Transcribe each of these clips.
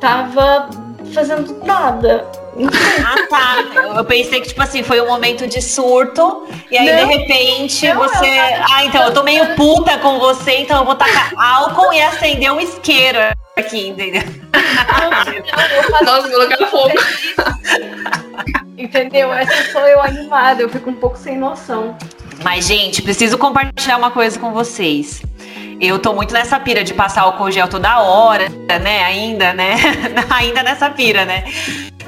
tava fazendo nada. Ah, tá. Eu, pensei que, tipo assim, foi um momento de surto, e aí, Não. de repente, Não, você. Ah, então, eu tô meio puta com você, então eu vou tacar álcool e acender um isqueiro aqui, entendeu? Nossa, vou colocar fogo. Entendeu? Essa sou eu animada, eu fico um pouco sem noção. Mas, gente, preciso compartilhar uma coisa com vocês. Eu tô muito nessa pira de passar álcool gel toda hora, né? Ainda, né? Ainda nessa pira, né?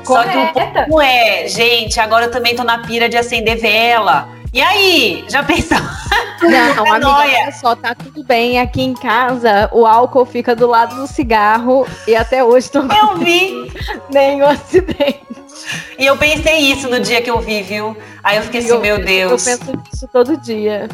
Só que o Correta. é, gente, agora eu também tô na pira de acender vela. E aí? Já pensou? Não, amiga, noia. olha só, tá tudo bem. Aqui em casa, o álcool fica do lado do cigarro e até hoje não Eu vi. nenhum acidente. E eu pensei isso no dia que eu vi, viu? Aí eu fiquei assim, Eu- meu Deus. Eu penso nisso todo dia.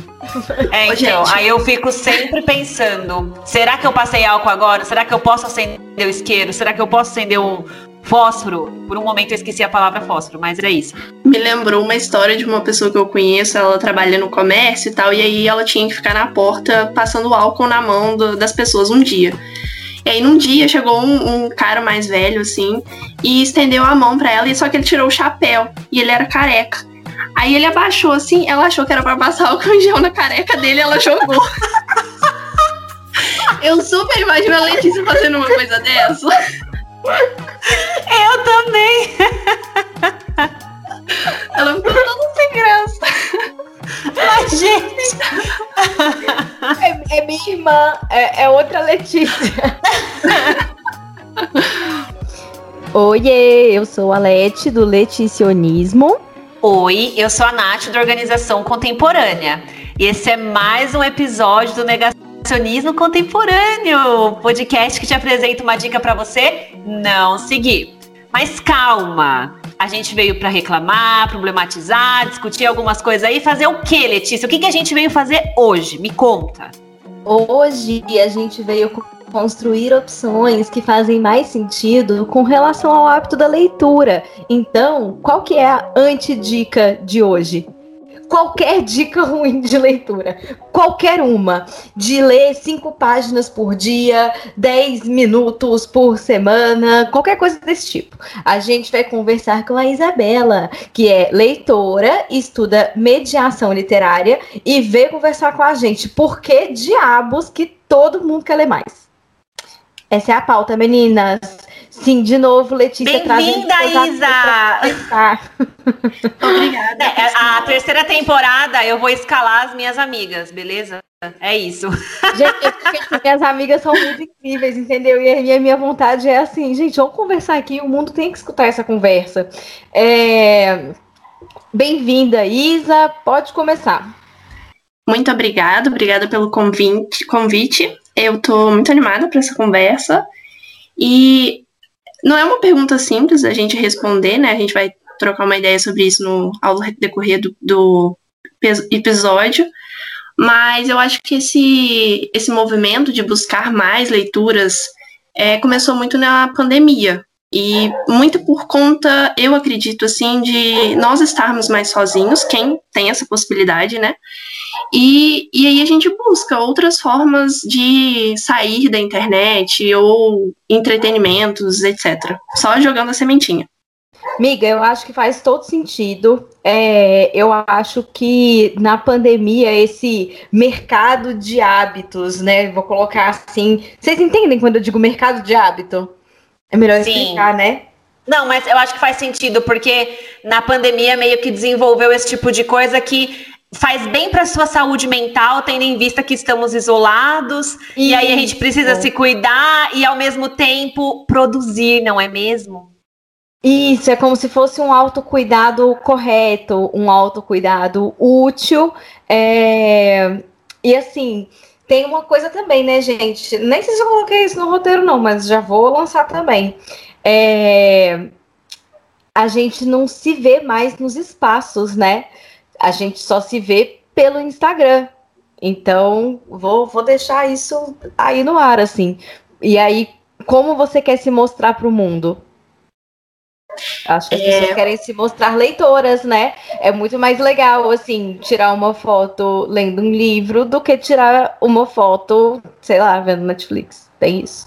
É, então, gente. aí eu fico sempre pensando: será que eu passei álcool agora? Será que eu posso acender o isqueiro? Será que eu posso acender o fósforo? Por um momento eu esqueci a palavra fósforo, mas era isso. Me lembrou uma história de uma pessoa que eu conheço, ela trabalha no comércio e tal, e aí ela tinha que ficar na porta passando álcool na mão do- das pessoas um dia. E aí num dia chegou um, um cara mais velho, assim, e estendeu a mão pra ela, e só que ele tirou o chapéu, e ele era careca. Aí ele abaixou assim, ela achou que era pra passar em gel na careca dele, ela jogou. Eu super imagino a Letícia fazendo uma coisa dessa. Eu também! Ela ficou toda sem graça. Mas, gente, É, é minha irmã, é, é outra Letícia. Oiê, eu sou a Leti do Leticionismo. oi, eu sou a Nath da Organização Contemporânea. E esse é mais um episódio do Negacionismo Contemporâneo, podcast que te apresenta uma dica pra você não seguir. Mas calma, a gente veio pra reclamar, problematizar, discutir algumas coisas aí, fazer o que, Letícia? O que, que a gente veio fazer hoje? Me conta. Hoje a gente veio co- construir opções que fazem mais sentido com relação ao hábito da leitura. Então, qual que é a antidica de hoje? Qualquer dica ruim de leitura, qualquer uma, de ler cinco páginas por dia, 10 minutos por semana, qualquer coisa desse tipo. A gente vai conversar com a Isabela, que é leitora, estuda mediação literária e veio conversar com a gente. Por que diabos que todo mundo quer ler mais? Essa é a pauta, meninas. Sim, de novo, Letícia Bem-vinda, Isa! Isa! Obrigada. É, a terceira temporada eu vou escalar as minhas amigas, beleza? É isso. Gente, eu fico assim, minhas amigas são muito incríveis, entendeu? E a minha, minha vontade é assim, gente, vamos conversar aqui, o mundo tem que escutar essa conversa. É, Bem-vinda, Isa, pode começar. Muito obrigada, obrigada pelo convite. convite. Eu tô muito animada para essa conversa. E não é uma pergunta simples da gente responder, né? A gente vai trocar uma ideia sobre isso no, ao decorrer do, do episódio. Mas eu acho que esse, esse movimento de buscar mais leituras é, começou muito na pandemia. E muito por conta, eu acredito, assim, de nós estarmos mais sozinhos, quem tem essa possibilidade, né? E, e aí a gente busca outras formas de sair da internet ou entretenimentos, etc. Só jogando a sementinha. Miga, eu acho que faz todo sentido. É, eu acho que na pandemia esse mercado de hábitos, né? Vou colocar assim. Vocês entendem quando eu digo mercado de hábito? É melhor Sim. explicar, né? Não, mas eu acho que faz sentido, porque na pandemia meio que desenvolveu esse tipo de coisa que faz bem para sua saúde mental, tendo em vista que estamos isolados, e aí a gente precisa Isso. se cuidar e ao mesmo tempo produzir, não é mesmo? Isso, é como se fosse um autocuidado correto, um autocuidado útil. é, E assim, tem uma coisa também, né, gente? Nem sei se eu coloquei isso no roteiro, não, mas já vou lançar também. É, A gente não se vê mais nos espaços, né? A gente só se vê pelo Instagram. Então, vou, vou deixar isso aí no ar, assim. E aí, como você quer se mostrar para o mundo? Acho que as É. pessoas querem se mostrar leitoras, né? É muito mais legal, assim, tirar uma foto lendo um livro do que tirar uma foto, sei lá, vendo Netflix. Tem isso.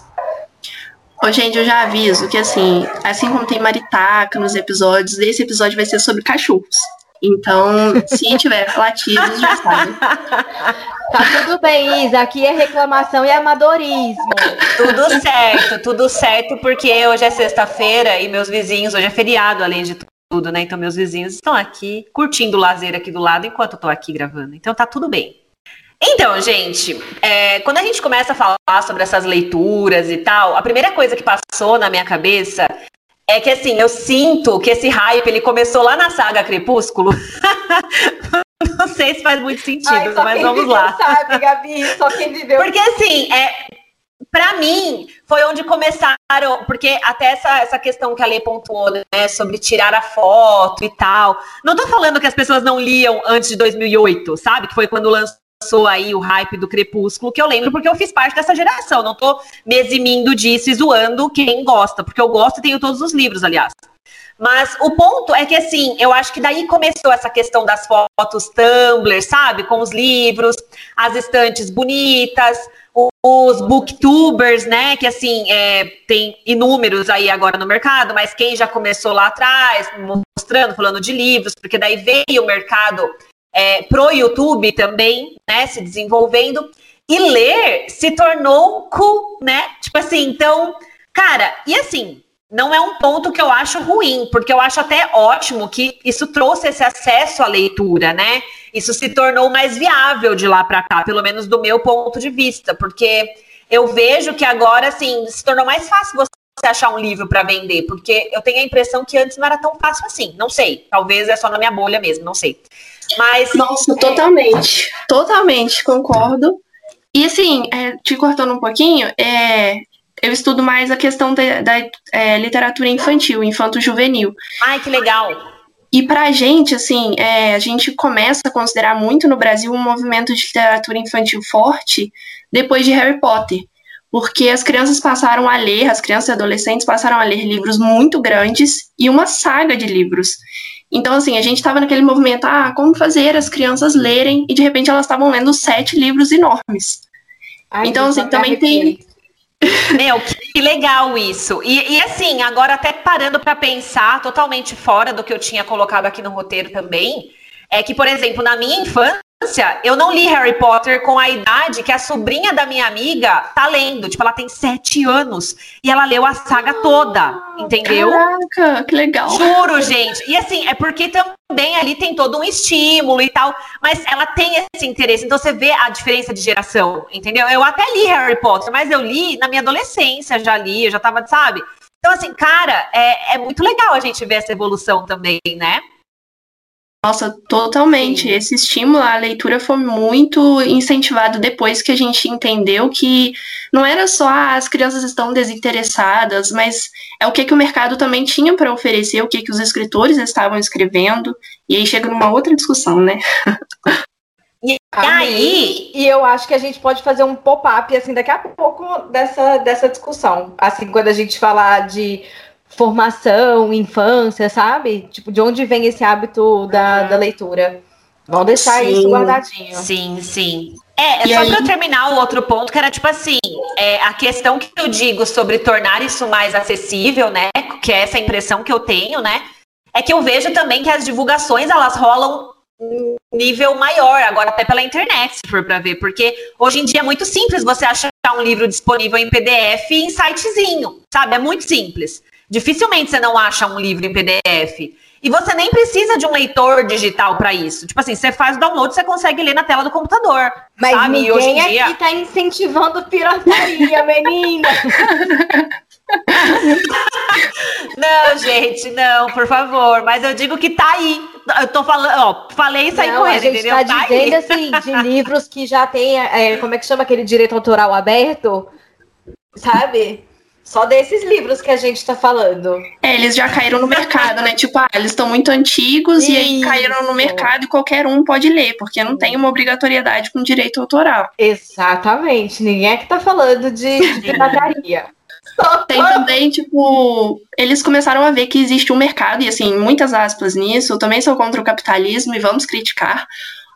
Ô, gente, eu já aviso que, assim, assim como tem maritaca nos episódios, esse episódio vai ser sobre cachorros. Então, se tiver latidos, já sabe. Tá tudo bem, Isa. Aqui é reclamação e amadorismo. Tudo certo, tudo certo, porque hoje é sexta-feira e meus vizinhos, hoje é feriado, além de tudo, né? Então, meus vizinhos estão aqui curtindo o lazer aqui do lado enquanto eu tô aqui gravando. Então, tá tudo bem. Então, gente, é, quando a gente começa a falar sobre essas leituras e tal, a primeira coisa que passou na minha cabeça é que assim, eu sinto que esse hype ele começou lá na saga Crepúsculo. Não sei se faz muito sentido, Ai, mas vamos lá. Sabe, Gabi, só quem viveu. Porque assim, é, para mim, foi onde começaram, porque até essa, essa questão que a Lê pontuou, né, sobre tirar a foto e tal. Não tô falando que as pessoas não liam antes de 2008, sabe? Que foi quando lançou lançou aí o hype do Crepúsculo, que eu lembro porque eu fiz parte dessa geração. Não tô me eximindo disso e zoando quem gosta, porque eu gosto e tenho todos os livros, aliás. Mas o ponto é que, assim, eu acho que daí começou essa questão das fotos Tumblr, sabe? Com os livros, as estantes bonitas, os booktubers, né? Que, assim, é, tem inúmeros aí agora no mercado, mas quem já começou lá atrás, mostrando, falando de livros, porque daí veio o mercado é, pro YouTube também, né, se desenvolvendo. E ler se tornou cool, né? Tipo assim, então, cara, e assim, não é um ponto que eu acho ruim, porque eu acho até ótimo que isso trouxe esse acesso à leitura, né? Isso se tornou mais viável de lá para cá, pelo menos do meu ponto de vista, porque eu vejo que agora, assim, se tornou mais fácil você achar um livro para vender, porque eu tenho a impressão que antes não era tão fácil assim. Não sei, talvez é só na minha bolha mesmo, não sei. Mas. Nossa, totalmente. Totalmente, concordo. E assim, é, te cortando um pouquinho, é, eu estudo mais a questão da, da é, literatura infantil, infanto-juvenil. Ai, que legal! E pra gente, assim, é, a gente começa a considerar muito no Brasil um movimento de literatura infantil forte depois de Harry Potter. Porque as crianças passaram a ler, as crianças e adolescentes passaram a ler livros muito grandes e uma saga de livros. Então, assim, a gente estava naquele movimento, ah, como fazer as crianças lerem, e de repente elas estavam lendo sete livros enormes. Ai, então, assim, também tem. Meu, que legal isso. E, e assim, agora até parando para pensar, totalmente fora do que eu tinha colocado aqui no roteiro também, é que, por exemplo, na minha infância, eu não li Harry Potter com a idade que a sobrinha da minha amiga tá lendo. Tipo, ela tem sete anos e ela leu a saga toda, entendeu? Caraca, que legal. Juro, gente. E assim, é porque também ali tem todo um estímulo e tal, mas ela tem esse interesse. Então você vê a diferença de geração, entendeu? Eu até li Harry Potter, mas eu li na minha adolescência, já li, eu já tava, sabe? Então, assim, cara, é, é muito legal a gente ver essa evolução também, né? Nossa, totalmente. Sim. Esse estímulo à leitura foi muito incentivado depois que a gente entendeu que não era só ah, as crianças estão desinteressadas, mas é o que, que o mercado também tinha para oferecer, o que, que os escritores estavam escrevendo, e aí chega numa outra discussão, né? E aí, e eu acho que a gente pode fazer um pop-up assim daqui a pouco dessa, dessa discussão. Assim, quando a gente falar de formação, infância, sabe? Tipo, de onde vem esse hábito da, da leitura? Vamos deixar sim, isso guardadinho. Sim, sim. É, é só para terminar o outro ponto, que era tipo assim, é, a questão que eu digo sobre tornar isso mais acessível, né? Que é essa impressão que eu tenho, né? É que eu vejo também que as divulgações elas rolam um nível maior, agora até pela internet, se for para ver, porque hoje em dia é muito simples você achar um livro disponível em PDF em sitezinho, sabe? É muito simples. Dificilmente você não acha um livro em PDF. E você nem precisa de um leitor digital para isso. Tipo assim, você faz o download, você consegue ler na tela do computador. Mas sabe? ninguém hoje em dia... aqui tá incentivando pirataria, menina. não, gente, não, por favor. Mas eu digo que tá aí. Eu tô falando, ó, falei isso aí não, com ele, entendeu? A gente tá, tá dizendo assim, de livros que já tem, é, como é que chama aquele direito autoral aberto? Sabe? Só desses livros que a gente tá falando. É, eles já caíram no mercado, né? Tipo, ah, eles estão muito antigos Isso. e aí caíram no mercado e qualquer um pode ler, porque não tem uma obrigatoriedade com direito autoral. Exatamente. Ninguém é que tá falando de, de. Tem também, tipo, eles começaram a ver que existe um mercado, e assim, muitas aspas nisso, eu também sou contra o capitalismo e vamos criticar,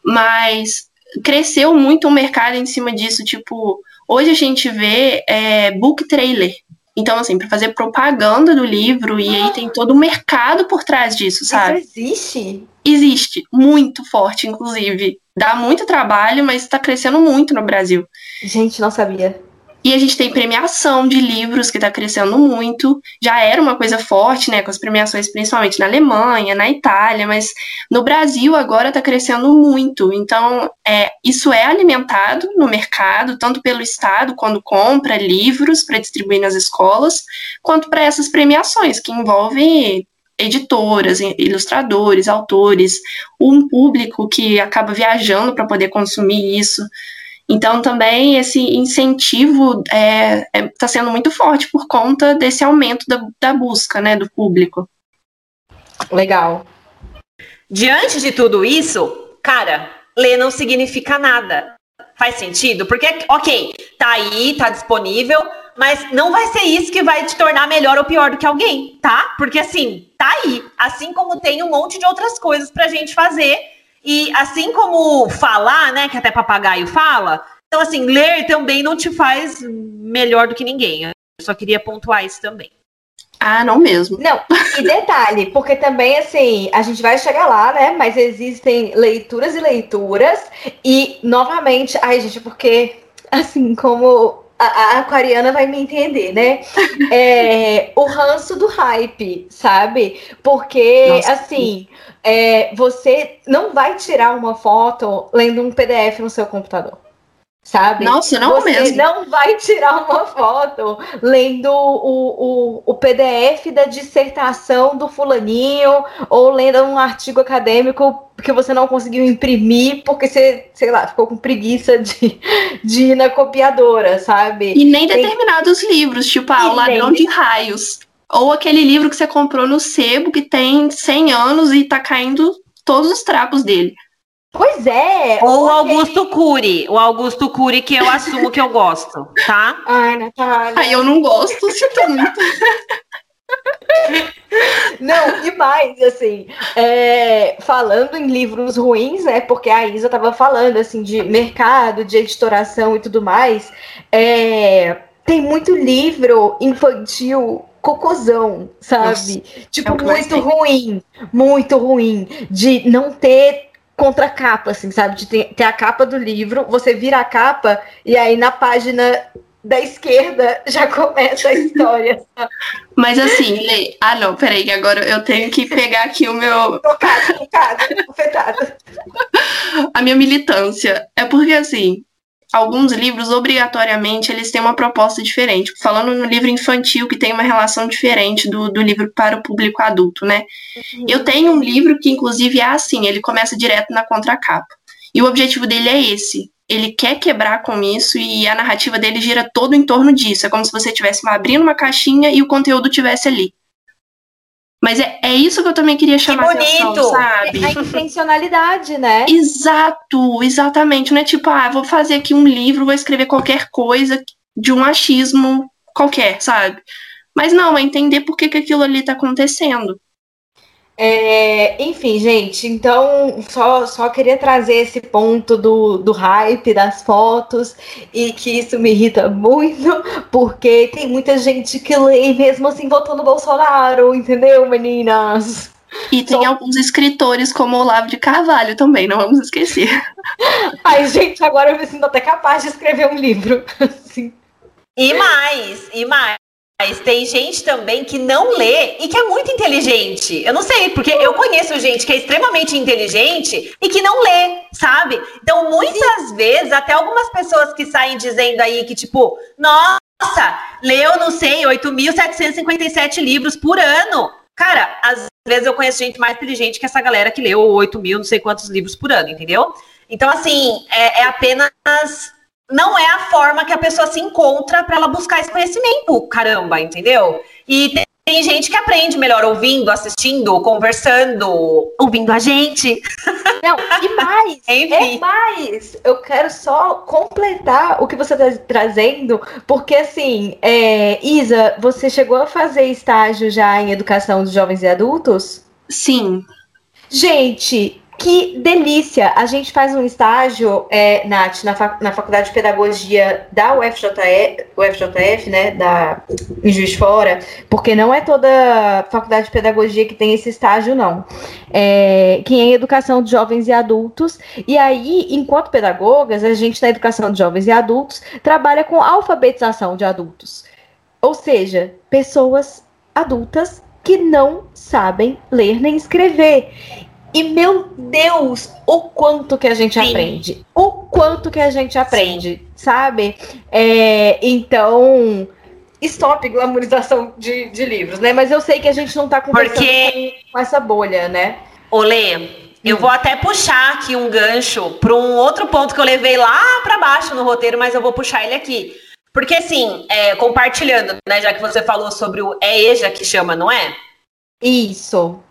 mas cresceu muito o mercado em cima disso, tipo, hoje a gente vê é, book trailer, Então, assim, para fazer propaganda do livro, e aí tem todo o mercado por trás disso, sabe? Isso existe? Existe, muito forte, inclusive. Dá muito trabalho, mas está crescendo muito no Brasil. Gente, não sabia. E a gente tem premiação de livros que está crescendo muito. Já era uma coisa forte, né, com as premiações principalmente na Alemanha, na Itália, mas no Brasil agora está crescendo muito. Então, é, isso é alimentado no mercado, tanto pelo Estado, quando compra livros para distribuir nas escolas, quanto para essas premiações, que envolvem editoras, ilustradores, autores, um público que acaba viajando para poder consumir isso. Então, também esse incentivo está é, é, tá sendo muito forte por conta desse aumento da, da busca né, do público. Legal. Diante de tudo isso, cara, ler não significa nada. Faz sentido? Porque, ok, tá aí, tá disponível, mas não vai ser isso que vai te tornar melhor ou pior do que alguém, tá? Porque assim, tá aí. Assim como tem um monte de outras coisas pra gente fazer e assim como falar, né, que até papagaio fala, então assim, ler também não te faz melhor do que ninguém. Eu só queria pontuar isso também. Ah, não mesmo. Não, e detalhe, porque também, assim, a gente vai chegar lá, né? Mas existem leituras e leituras. E, novamente, ai, gente, porque, assim, como a, a, aquariana vai me entender, né? É, o ranço do hype, sabe? Porque, Nossa, assim, é, você não vai tirar uma foto lendo um PDF no seu computador. Sabe? Nossa, não você mesmo. não vai tirar uma foto lendo o, o, o PDF da dissertação do fulaninho ou lendo um artigo acadêmico que você não conseguiu imprimir porque você, sei lá, ficou com preguiça de, de ir na copiadora, sabe? E nem determinados livros, tipo ah, O Ladrão nem... de Raios. Ou aquele livro que você comprou no sebo que tem 100 anos e tá caindo todos os trapos dele. Pois é. Ou o Augusto Cury. O Augusto Cury que eu assumo que eu gosto, tá? Ai, Natália. Ai, eu não gosto, sinto muito. Não, e mais, assim, é, falando em livros ruins, né? Porque a Isa tava falando, assim, de mercado, de editoração e tudo mais. É, tem muito livro infantil cocôzão, sabe? Nossa, tipo, é muito ruim, muito ruim. De não ter contracapa, assim, sabe? De ter, ter, a capa do livro, você vira a capa e aí na página da esquerda já começa a história. Mas assim, Lê, ah não, peraí, agora eu tenho que pegar aqui o meu. Tocado, tocado, afetado. A minha militância. É porque assim, alguns livros, obrigatoriamente, eles têm uma proposta diferente. Falando no livro infantil, que tem uma relação diferente do, do livro para o público adulto, né? Uhum. Eu tenho um livro que, inclusive, é assim, ele começa direto na contracapa. E o objetivo dele é esse. Ele quer quebrar com isso e a narrativa dele gira todo em torno disso. É como se você estivesse abrindo uma caixinha e o conteúdo tivesse ali. Mas é, é isso que eu também queria chamar que bonito. atenção, sabe? É a intencionalidade, né? Exato, exatamente. Não é tipo, ah, vou fazer aqui um livro, vou escrever qualquer coisa de um achismo qualquer, sabe? Mas não, é entender por que, que aquilo ali tá acontecendo. É, enfim, gente, então só, só queria trazer esse ponto do, do hype das fotos e que isso me irrita muito, porque tem muita gente que lê mesmo assim votando no Bolsonaro, entendeu, meninas? E tem só... alguns escritores como Olavo de Carvalho também, não vamos esquecer. Ai, gente, agora eu me sinto até capaz de escrever um livro. Assim. E mais, e mais. Mas tem gente também que não lê e que é muito inteligente. Eu não sei, porque eu conheço gente que é extremamente inteligente e que não lê, sabe? Então, muitas vezes, até algumas pessoas que saem dizendo aí que, tipo, nossa, leu, não sei, 8.757 livros por ano. Cara, às vezes eu conheço gente mais inteligente que essa galera que leu 8 mil, não sei quantos livros por ano, entendeu? Então, assim, é, é apenas não é a forma que a pessoa se encontra para ela buscar esse conhecimento, caramba, entendeu? E tem, tem gente que aprende melhor ouvindo, assistindo, conversando, ouvindo a gente. Não, e mais, Enfim. é mais. Eu quero só completar o que você está trazendo, porque assim, é, Isa, você chegou a fazer estágio já em educação de jovens e adultos? Sim. Gente, que delícia! A gente faz um estágio, é, Nath, na, na Faculdade de Pedagogia da UFJF, UFJF né, da, em Juiz de Fora, porque não é toda faculdade de pedagogia que tem esse estágio, não. É, que é em educação de jovens e adultos. E aí, enquanto pedagogas, a gente na educação de jovens e adultos trabalha com alfabetização de adultos. Ou seja, pessoas adultas que não sabem ler nem escrever. E meu Deus, o quanto que a gente Sim. aprende. O quanto que a gente aprende, Sim. sabe? É, então, stop glamorização de, de livros, né? Mas eu sei que a gente não tá conversando Porque... com essa bolha, né? Olê, eu vou até puxar aqui um gancho para um outro ponto que eu levei lá para baixo no roteiro, mas eu vou puxar ele aqui. Porque, assim, é, compartilhando, né? Já que você falou sobre o é EJA que chama, não é? Isso.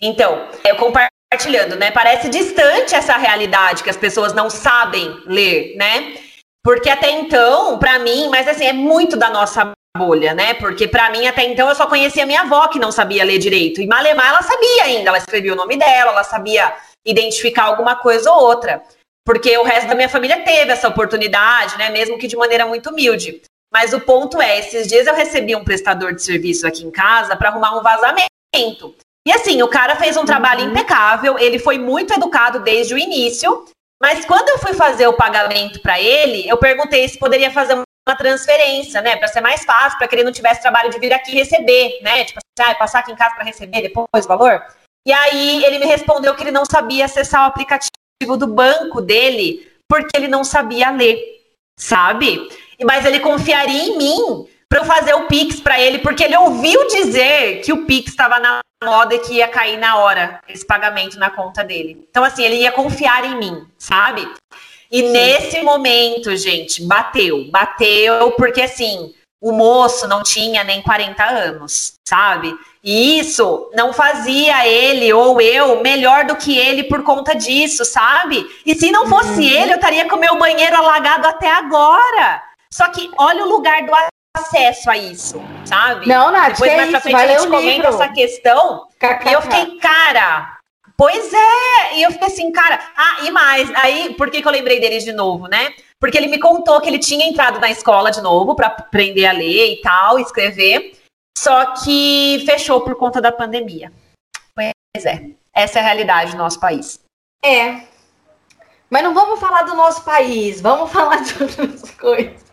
Então, eu compartilho compartilhando, né? Parece distante essa realidade que as pessoas não sabem ler, né? Porque até então, para mim, mas assim, é muito da nossa bolha, né? Porque para mim até então eu só conhecia minha avó que não sabia ler direito. E Malemar ela sabia ainda, ela escrevia o nome dela, ela sabia identificar alguma coisa ou outra. Porque o resto da minha família teve essa oportunidade, né? Mesmo que de maneira muito humilde. Mas o ponto é, esses dias eu recebi um prestador de serviço aqui em casa para arrumar um vazamento. E assim, o cara fez um trabalho uhum. impecável, ele foi muito educado desde o início, mas quando eu fui fazer o pagamento para ele, eu perguntei se poderia fazer uma transferência, né, para ser mais fácil, para que ele não tivesse trabalho de vir aqui receber, né, tipo assim, ah, passar aqui em casa para receber depois o valor. E aí ele me respondeu que ele não sabia acessar o aplicativo do banco dele, porque ele não sabia ler, sabe? Mas ele confiaria em mim para eu fazer o Pix para ele, porque ele ouviu dizer que o Pix estava na moda e que ia cair na hora esse pagamento na conta dele. Então, assim, ele ia confiar em mim, sabe? E Sim. nesse momento, gente, bateu. Bateu porque, assim, o moço não tinha nem 40 anos, sabe? E isso não fazia ele ou eu melhor do que ele por conta disso, sabe? E se não fosse uhum. ele, eu estaria com meu banheiro alagado até agora. Só que olha o lugar do acesso a isso, sabe? Não, Nath, Depois mais pra frente a gente comenta livro. essa questão. E eu fiquei, cara, pois é. E eu fiquei assim, cara, ah, e mais. Aí, por que, que eu lembrei deles de novo, né? Porque ele me contou que ele tinha entrado na escola de novo para aprender a ler e tal, escrever. Só que fechou por conta da pandemia. Pois é. Essa é a realidade do nosso país. É. Mas não vamos falar do nosso país, vamos falar de outras coisas.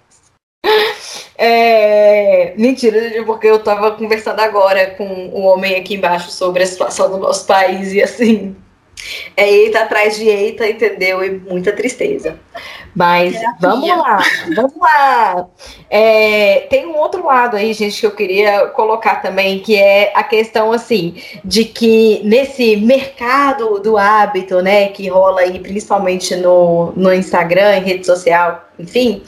É... Mentira, porque eu tava conversando agora com um homem aqui embaixo sobre a situação do nosso país e assim. É eita atrás de eita, entendeu? E muita tristeza. Mas Terapia. vamos lá, vamos lá. É, tem um outro lado aí, gente, que eu queria colocar também, que é a questão assim de que nesse mercado do hábito, né, que rola aí principalmente no, no Instagram, em rede social, enfim,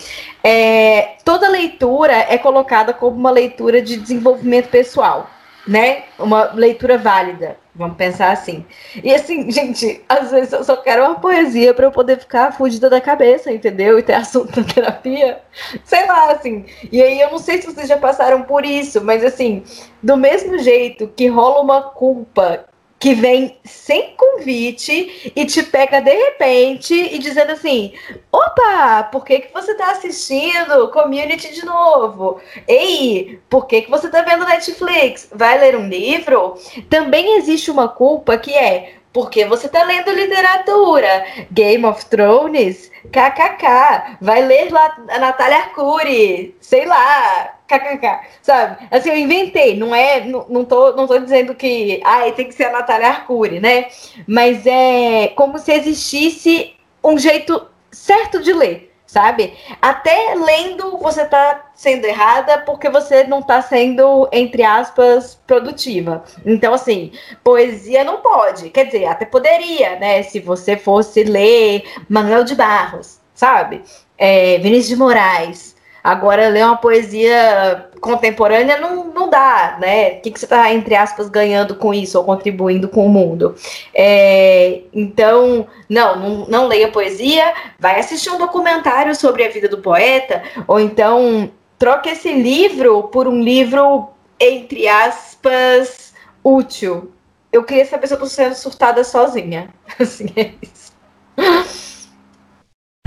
é, toda leitura é colocada como uma leitura de desenvolvimento pessoal né? Uma leitura válida, vamos pensar assim. E assim, gente, às vezes eu só quero uma poesia para eu poder ficar fugida da cabeça, entendeu? E ter assunto na terapia. Sei lá, assim. E aí eu não sei se vocês já passaram por isso, mas assim, do mesmo jeito que rola uma culpa que vem sem convite e te pega de repente e dizendo assim: opa, por que, que você está assistindo Community de novo? Ei, por que, que você está vendo Netflix? Vai ler um livro? Também existe uma culpa que é porque você está lendo literatura. Game of Thrones, kkk. Vai ler lá a Natália Arcuri, sei lá, kkk. Sabe? Assim, eu inventei, não é, não, não, tô, não tô dizendo que, ai, tem que ser a Natália Arcuri, né? Mas é como se existisse um jeito certo de ler sabe? Até lendo você tá sendo errada porque você não tá sendo, entre aspas, produtiva. Então, assim, poesia não pode. Quer dizer, até poderia, né? Se você fosse ler Manuel de Barros, sabe? É, Vinícius de Moraes. Agora, ler uma poesia contemporânea não, não dá, né? O que, que você está, entre aspas, ganhando com isso ou contribuindo com o mundo? É, então, não, não, não leia poesia, vai assistir um documentário sobre a vida do poeta, ou então troque esse livro por um livro, entre aspas, útil, eu queria saber se eu tô sendo surtada sozinha. Assim, é isso.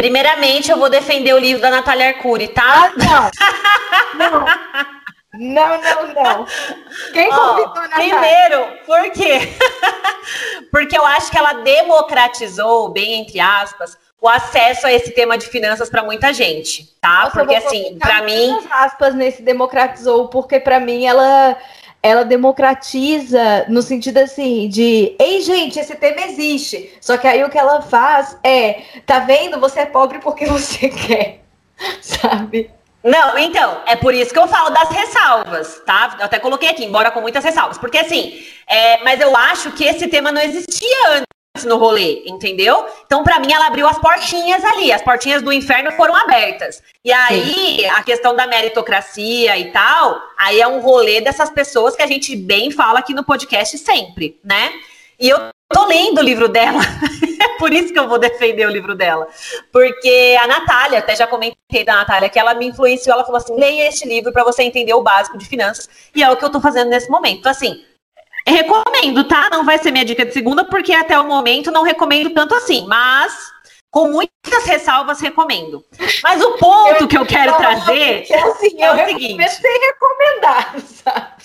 Primeiramente, eu vou defender o livro da Natália Arcuri, tá? Ah, não. não. Não, não, não. Quem convidou oh, a Natália? Primeiro, por quê? Porque eu acho que ela democratizou, bem entre aspas, o acesso a esse tema de finanças para muita gente, tá? Nossa, porque assim, para mim, aspas nesse democratizou, porque para mim ela ela democratiza no sentido assim de, ei gente, esse tema existe. Só que aí o que ela faz é, tá vendo? Você é pobre porque você quer, sabe? Não, então, é por isso que eu falo das ressalvas, tá? Eu até coloquei aqui, embora com muitas ressalvas. Porque assim, é, mas eu acho que esse tema não existia no rolê, entendeu? Então, para mim, ela abriu as portinhas ali, as portinhas do inferno foram abertas. E aí, Sim. a questão da meritocracia e tal, aí é um rolê dessas pessoas que a gente bem fala aqui no podcast sempre, né? E eu tô lendo o livro dela, é por isso que eu vou defender o livro dela. Porque a Natália, até já comentei da Natália, que ela me influenciou, ela falou assim: leia este livro para você entender o básico de finanças, e é o que eu tô fazendo nesse momento. Então, assim, Recomendo, tá? Não vai ser minha dica de segunda, porque até o momento não recomendo tanto assim, mas com muitas ressalvas recomendo. Mas o ponto eu, que eu quero trazer é, assim, é o seguinte. sem recomendar, sabe?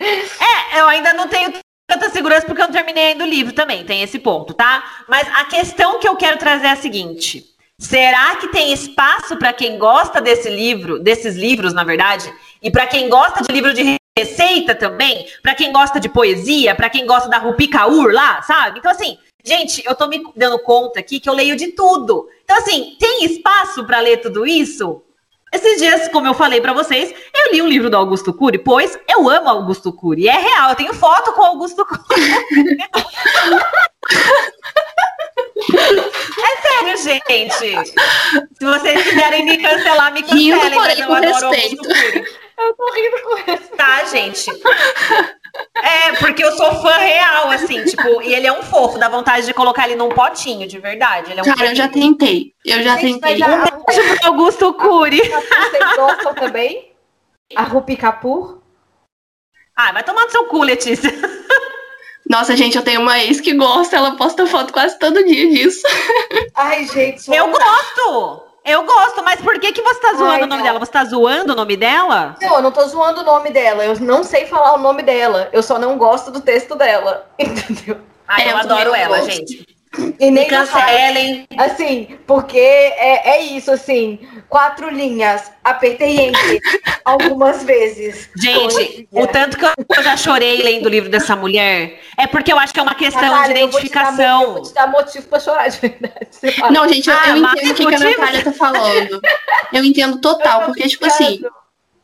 É, eu ainda não tenho tanta segurança porque eu não terminei ainda o livro também, tem esse ponto, tá? Mas a questão que eu quero trazer é a seguinte: será que tem espaço para quem gosta desse livro, desses livros, na verdade, e para quem gosta de livro de receita também, para quem gosta de poesia, para quem gosta da Rupi Kaur lá, sabe? Então, assim, gente, eu tô me dando conta aqui que eu leio de tudo. Então, assim, tem espaço para ler tudo isso? Esses dias, como eu falei para vocês, eu li um livro do Augusto Cury, pois eu amo Augusto Cury. É real, eu tenho foto com Augusto Cury. é sério, gente. Se vocês quiserem me cancelar, me cancelem, mas eu adoro respeito. Eu tô rindo com isso. Tá, gente. É, porque eu sou fã real, assim, tipo, e ele é um fofo, dá vontade de colocar ele num potinho, de verdade. Ele é um Cara, eu já tentei. Eu já gente, tentei. Um beijo pro Augusto Cury. Vocês gostam também? A Rupi Kapur? Ah, vai tomar no seu cu, Letícia. Nossa, gente, eu tenho uma ex que gosta, ela posta foto quase todo dia disso. Ai, gente. Eu gosto! Eu gosto, mas por que, que você tá zoando Ai, o nome não. dela? Você tá zoando o nome dela? Não, eu não tô zoando o nome dela. Eu não sei falar o nome dela. Eu só não gosto do texto dela. Entendeu? Ai, eu, eu adoro ela, gosto. gente. E nem cancelem. Assim, porque é, é isso, assim, quatro linhas, apertei entre algumas vezes. Gente, o tanto que eu já chorei lendo o livro dessa mulher é porque eu acho que é uma questão Natália, de identificação. Eu vou, te dar, motivo pra chorar, de verdade. Não, gente, eu, ah, eu entendo o que, que a Natália tá falando. Eu entendo total, porque, tipo assim,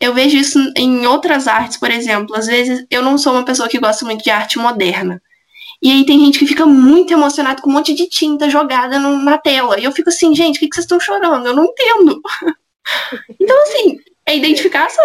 eu vejo isso em outras artes, por exemplo. Às vezes, eu não sou uma pessoa que gosta muito de arte moderna. E aí tem gente que fica muito emocionado com um monte de tinta jogada no, na tela. E eu fico assim, gente, o que, que vocês estão chorando? Eu não entendo. então, assim, é identificação.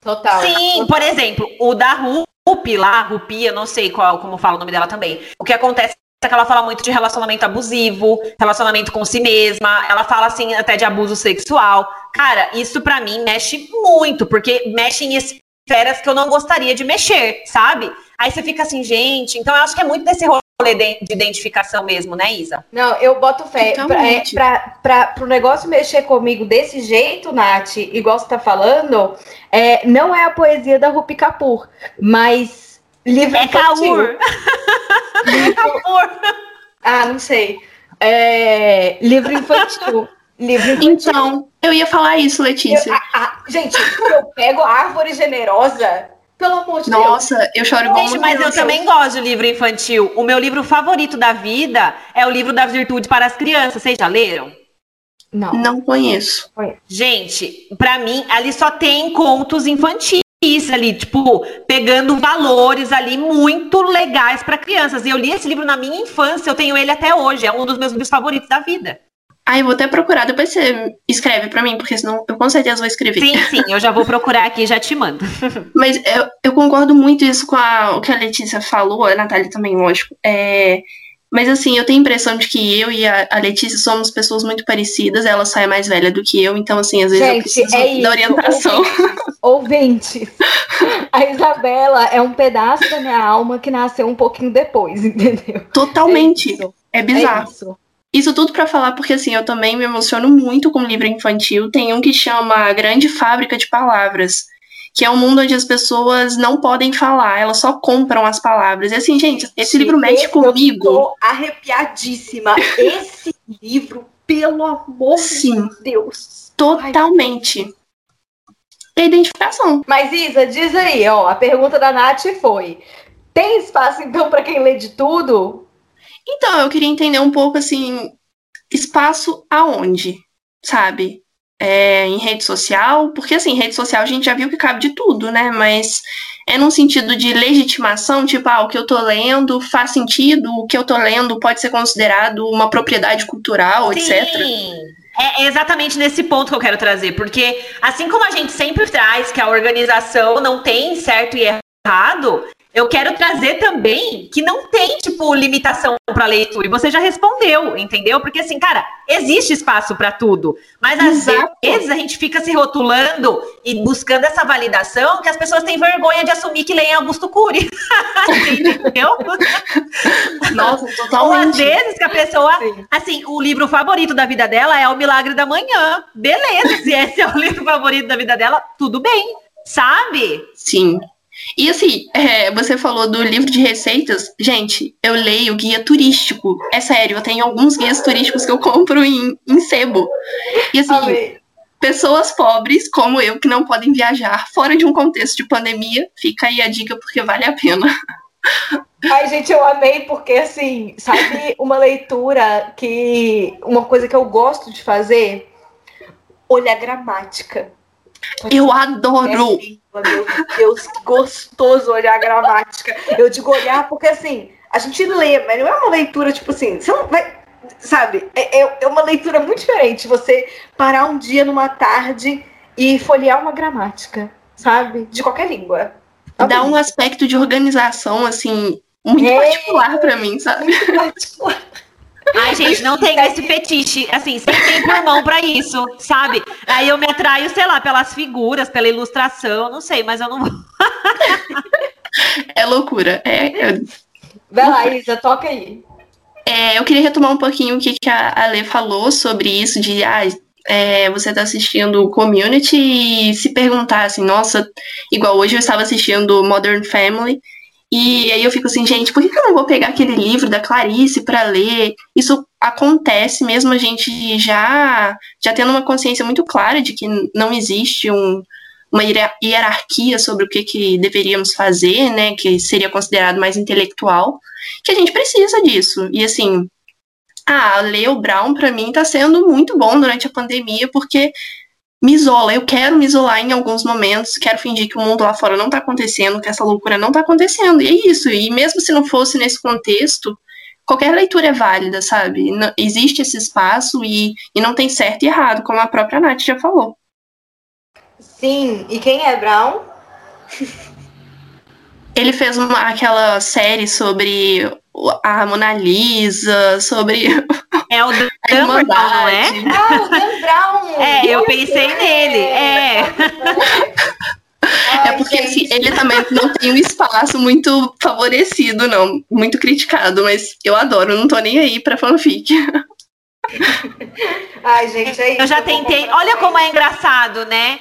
Total. Sim, por exemplo, o da Rupi lá, Rupi, eu não sei qual, como fala o nome dela também. O que acontece é que ela fala muito de relacionamento abusivo, relacionamento com si mesma, ela fala assim até de abuso sexual. Cara, isso para mim mexe muito, porque mexe em esferas que eu não gostaria de mexer, sabe? Aí você fica assim, gente. Então eu acho que é muito desse rolê de, de identificação mesmo, né, Isa? Não, eu boto fé. Para o negócio mexer comigo desse jeito, Nath, igual você tá falando, é, não é a poesia da Rupi Kapoor, mas livro é infantil. livro... Kapoor. Ah, não sei. É, livro infantil. livro infantil. Então, eu ia falar isso, Letícia. Eu, a, a, gente, eu pego a árvore generosa pelo amor de Nossa, Deus. eu choro igual Gente, mas eu também gosto de livro infantil. O meu livro favorito da vida é o livro da virtude para as crianças. Vocês já leram? Não. Não conheço. Gente, para mim, ali só tem contos infantis ali, tipo, pegando valores ali muito legais para crianças. E eu li esse livro na minha infância, eu tenho ele até hoje, é um dos meus livros favoritos da vida. Ah, eu vou até procurar, depois você escreve para mim, porque senão eu com certeza vou escrever. Sim, sim, eu já vou procurar aqui e já te mando. Mas eu, eu concordo muito isso com a, o que a Letícia falou, a Natália também, lógico. É, Mas assim, eu tenho a impressão de que eu e a, Letícia somos pessoas muito parecidas. Ela só é mais velha do que eu, então assim, às vezes Gente, eu preciso é da orientação. Ouvintes, a Isabela é um pedaço da minha alma que nasceu um pouquinho depois, entendeu? Totalmente. É, é bizarro. É isso. Tudo para falar porque assim, eu também me emociono muito com livro infantil. Tem um que chama A Grande Fábrica de Palavras, que é um mundo onde as pessoas não podem falar, elas só compram as palavras. E assim, gente, esse livro mexe comigo. Eu tô arrepiadíssima. Esse livro, pelo amor Sim, de Deus. Totalmente. Ai, é identificação. Mas Isa, diz aí, ó, a pergunta da Nath foi: tem espaço então para quem lê de tudo? Então, eu queria entender um pouco assim, espaço aonde, sabe? É, em rede social, porque assim, rede social a gente já viu que cabe de tudo, né? Mas é num sentido de legitimação, tipo, ah, o que eu tô lendo faz sentido, o que eu tô lendo pode ser considerado uma propriedade cultural, Sim. etc. É exatamente nesse ponto que eu quero trazer, porque assim como a gente sempre traz que a organização não tem certo e errado, eu quero trazer também que não tem, tipo, limitação para leitura. E você já respondeu, entendeu? Porque, assim, cara, existe espaço para tudo. Mas às Exato. vezes a gente fica se rotulando e buscando essa validação que as pessoas têm vergonha de assumir que leem Augusto Cury. entendeu? Nossa, totalmente. Ou às vezes que a pessoa, Sim. assim, o livro favorito da vida dela é O Milagre da Manhã. Beleza, se esse é o livro favorito da vida dela, tudo bem. Sabe? Sim. E assim, é, você falou do livro de receitas. Gente, eu leio guia turístico. É sério, eu tenho alguns guias turísticos que eu compro em, em sebo. E assim, Amei. pessoas pobres, como eu, que não podem viajar fora de um contexto de pandemia, fica aí a dica porque vale a pena. Ai, gente, eu amei, porque assim, sabe, uma leitura que. Uma coisa que eu gosto de fazer? Olhar gramática. Eu adoro! Meu Deus, que gostoso olhar a gramática. Eu digo olhar porque, assim, a gente lê, mas não é uma leitura, tipo assim, você não vai... Sabe? É, é, é uma leitura muito diferente você parar um dia numa tarde e folhear uma gramática, sabe? De qualquer língua. Dá um aspecto de organização, assim, muito é, particular para mim, sabe? Muito particular. Ai, gente, não tem esse fetiche, assim, sem tempo irmão pra isso, sabe? Aí eu me atraio, sei lá, pelas figuras, pela ilustração, não sei, mas eu não. é loucura. É, é... Vai lá, Isa, toca aí. É, eu queria retomar um pouquinho o que, que a Ale falou sobre isso, de ah, é, você tá assistindo Community e se perguntar assim, nossa, igual hoje eu estava assistindo Modern Family e aí eu fico assim, gente, por que, eu não vou pegar aquele livro da Clarice para ler? Isso acontece mesmo a gente já já tendo uma consciência muito clara de que não existe um, uma hierarquia sobre o que, que deveríamos fazer, né, que seria considerado mais intelectual, que a gente precisa disso. E assim, ah, ler o Brown para mim está sendo muito bom durante a pandemia, porque me isola. Eu quero me isolar em alguns momentos, quero fingir que o mundo lá fora não tá acontecendo, que essa loucura não tá acontecendo. E é isso. E mesmo se não fosse nesse contexto, qualquer leitura é válida, sabe? Não, existe esse espaço e, e não tem certo e errado, como a própria Nath já falou. Sim, e quem é Brown? Ele fez uma, aquela série sobre a Mona Lisa, sobre. É o Dan Brown, não é? Ah, o Dan Brown! É, eu pensei nele. É. Ai, é porque assim, ele também não tem um espaço muito favorecido, não. Muito criticado, mas eu adoro, não tô nem aí pra fanfic. Ai, gente, é isso. Eu já tentei. Olha como é engraçado, né?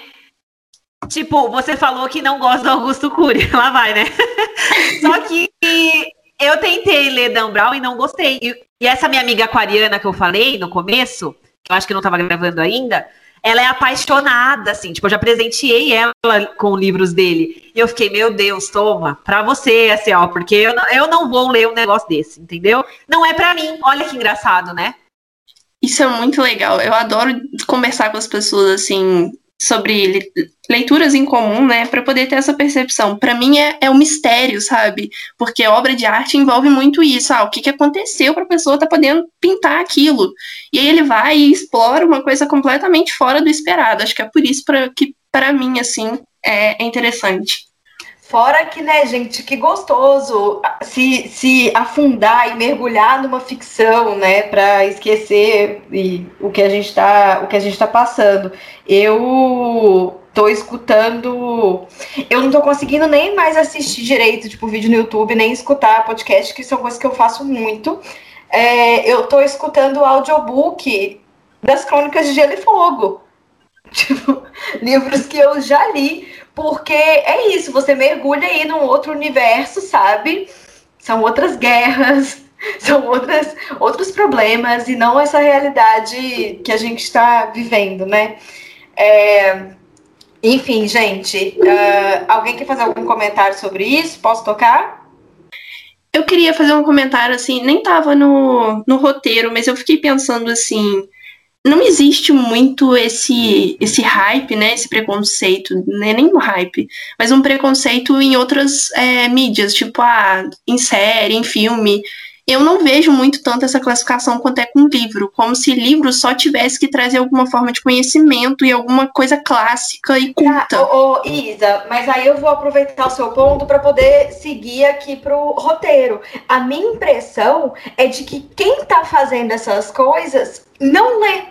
Tipo, você falou que não gosta do Augusto Cury. Lá vai, né? Só que eu tentei ler Dan Brown e não gostei. E, essa minha amiga aquariana que eu falei no começo, que eu acho que não estava gravando ainda, ela é apaixonada, assim, tipo, eu já presenteei ela com livros dele. E eu fiquei, meu Deus, toma, pra você, assim, ó, porque eu não, eu não vou ler um negócio desse, entendeu? Não é pra mim. Olha que engraçado, né? Isso é muito legal. Eu adoro conversar com as pessoas, assim, sobre leituras em comum, né, para poder ter essa percepção. Para mim é, é um mistério, sabe? Porque obra de arte envolve muito isso. Ah, o que, que aconteceu para a pessoa estar tá podendo pintar aquilo? E aí ele vai e explora uma coisa completamente fora do esperado. Acho que é por isso pra, que para mim assim é, é interessante. Fora que, né, gente, que gostoso se, se afundar e mergulhar numa ficção, né, para esquecer e, o que a gente tá, o que a gente tá passando. Eu tô escutando, eu não tô conseguindo nem mais assistir direito, tipo, vídeo no YouTube, nem escutar podcast, que são coisas que eu faço muito. É, eu tô escutando o audiobook das Crônicas de Gelo e Fogo. Tipo, livros que eu já li porque é isso, você mergulha aí num outro universo, sabe? São outras guerras, são outras, outros problemas e não essa realidade que a gente está vivendo, né? É, enfim, gente, uh, alguém quer fazer algum comentário sobre isso? Posso tocar? Eu queria fazer um comentário assim, nem tava no, no roteiro, mas eu fiquei pensando assim não existe muito esse esse hype, né? Esse preconceito, não é nem um hype, mas um preconceito em outras é, mídias, tipo ah, em série, em filme. Eu não vejo muito tanto essa classificação quanto é com livro, como se livro só tivesse que trazer alguma forma de conhecimento e alguma coisa clássica e culta. Ah, ô, ô, Isa, mas aí eu vou aproveitar o seu ponto para poder seguir aqui pro roteiro. A minha impressão é de que quem tá fazendo essas coisas não lê.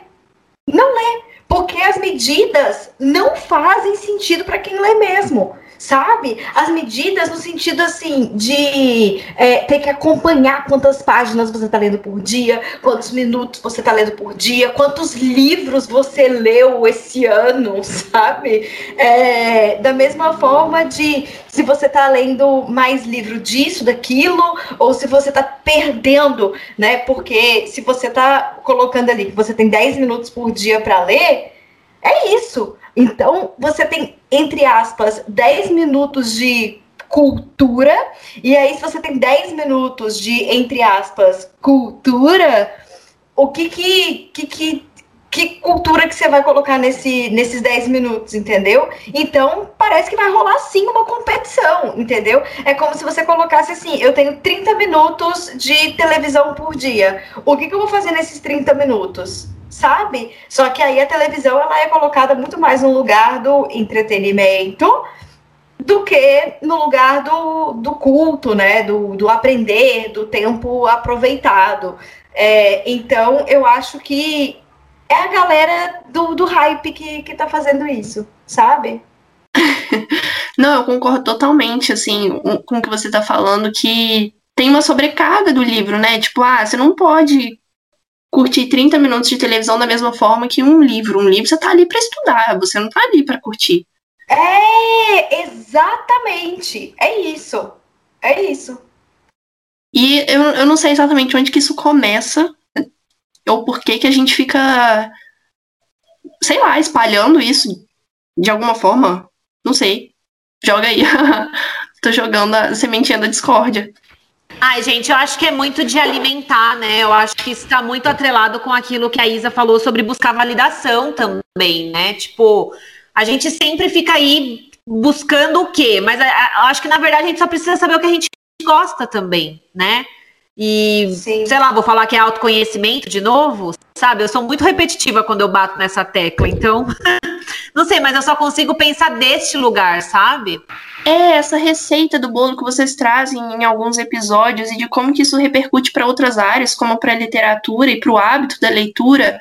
Não lê. Porque as medidas não fazem sentido para quem lê mesmo sabe? As medidas no sentido assim de é, ter que acompanhar quantas páginas você está lendo por dia, quantos minutos você está lendo por dia, quantos livros você leu esse ano, sabe? É, da mesma forma de se você está lendo mais livro disso, daquilo, ou se você está perdendo, né? Porque se você está colocando ali que você tem 10 minutos por dia para ler, é isso. Então, você tem, entre aspas, 10 minutos de cultura, e aí, se você tem 10 minutos de, entre aspas, cultura, o que que, que, que, que cultura que você vai colocar nesse, nesses 10 minutos, entendeu? Então, parece que vai rolar sim uma competição, entendeu? É como se você colocasse assim: eu tenho 30 minutos de televisão por dia. O que, que eu vou fazer nesses 30 minutos? sabe? Só que aí a televisão ela é colocada muito mais no lugar do entretenimento do que no lugar do, do culto, né? Do, do aprender, do tempo aproveitado. É, então, eu acho que é a galera do, do hype que, que tá fazendo isso, sabe? Não, eu concordo totalmente, assim, com o que você tá falando, que tem uma sobrecarga do livro, né? Tipo, ah, você não pode curtir 30 minutos de televisão da mesma forma que um livro. Um livro você tá ali para estudar, você não tá ali para curtir. É, exatamente. É isso. É isso. E eu, eu não sei exatamente onde que isso começa, ou por que que a gente fica, sei lá, espalhando isso de alguma forma. Não sei. Joga aí. Tô jogando a sementinha da discórdia. Ai, gente, eu acho que é muito de alimentar, né? Eu acho que está muito atrelado com aquilo que a Isa falou sobre buscar validação também, né? Tipo, a gente sempre fica aí buscando o quê? Mas eu acho que, na verdade, a gente só precisa saber o que a gente gosta também, né? E, Sim. sei lá, vou falar que é autoconhecimento de novo, sabe? Eu sou muito repetitiva quando eu bato nessa tecla, então. não sei, mas eu só consigo pensar deste lugar, sabe? É essa receita do bolo que vocês trazem em alguns episódios e de como que isso repercute para outras áreas, como para a literatura e para o hábito da leitura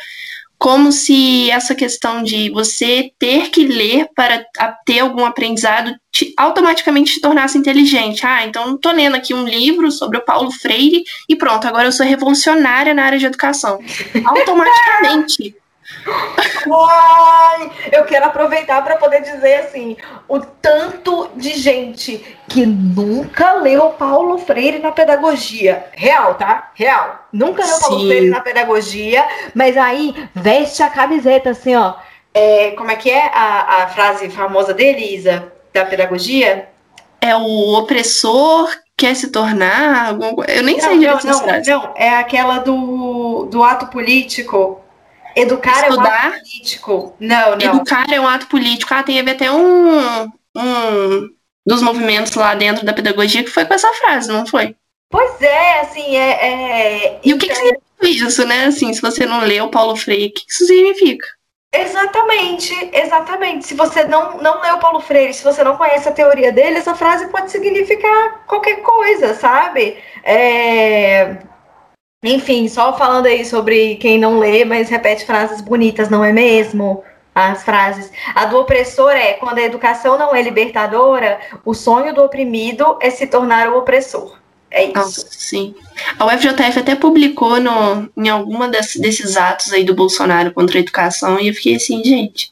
como se essa questão de você ter que ler para ter algum aprendizado te, automaticamente te tornasse inteligente. Ah, então estou lendo aqui um livro sobre o Paulo Freire e pronto, agora eu sou revolucionária na área de educação. Automaticamente. Ai, eu quero aproveitar para poder dizer assim, o tanto de gente que nunca leu Paulo Freire na pedagogia. Real, tá? Real. Nunca leu Sim. Paulo Freire na pedagogia, mas aí veste a camiseta assim, ó. É, como é que é a, a frase famosa dele, Isa, da pedagogia? É o opressor quer se tornar algum... Eu nem não, sei direito não, não, não, é aquela do, do ato político Educar Estudar, é um ato político. Não, não. Educar é um ato político. Ah, ver até um, um dos movimentos lá dentro da pedagogia que foi com essa frase, não foi? Pois é, assim, é. é... E o que, que significa isso, né? Assim, se você não lê o Paulo Freire, o que isso significa? Exatamente, exatamente. Se você não, não leu Paulo Freire, se você não conhece a teoria dele, essa frase pode significar qualquer coisa, sabe? É... Enfim, só falando aí sobre quem não lê, mas repete frases bonitas, não é mesmo? As frases. A do opressor é: quando a educação não é libertadora, o sonho do oprimido é se tornar o opressor. É isso. Nossa, sim. A UFJF até publicou no, em alguma desse, desses atos aí do Bolsonaro contra a educação e eu fiquei assim, gente,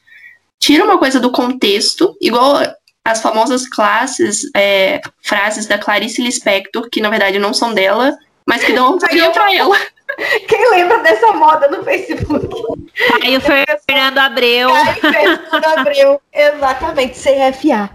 tira uma coisa do contexto, igual as famosas classes, é, frases da Clarice Lispector, que na verdade não são dela, mas que dão autoria pra ela. Quem lembra dessa moda no Facebook? Aí o Fernando Abreu. Aí Fernando Abreu, exatamente, CFA.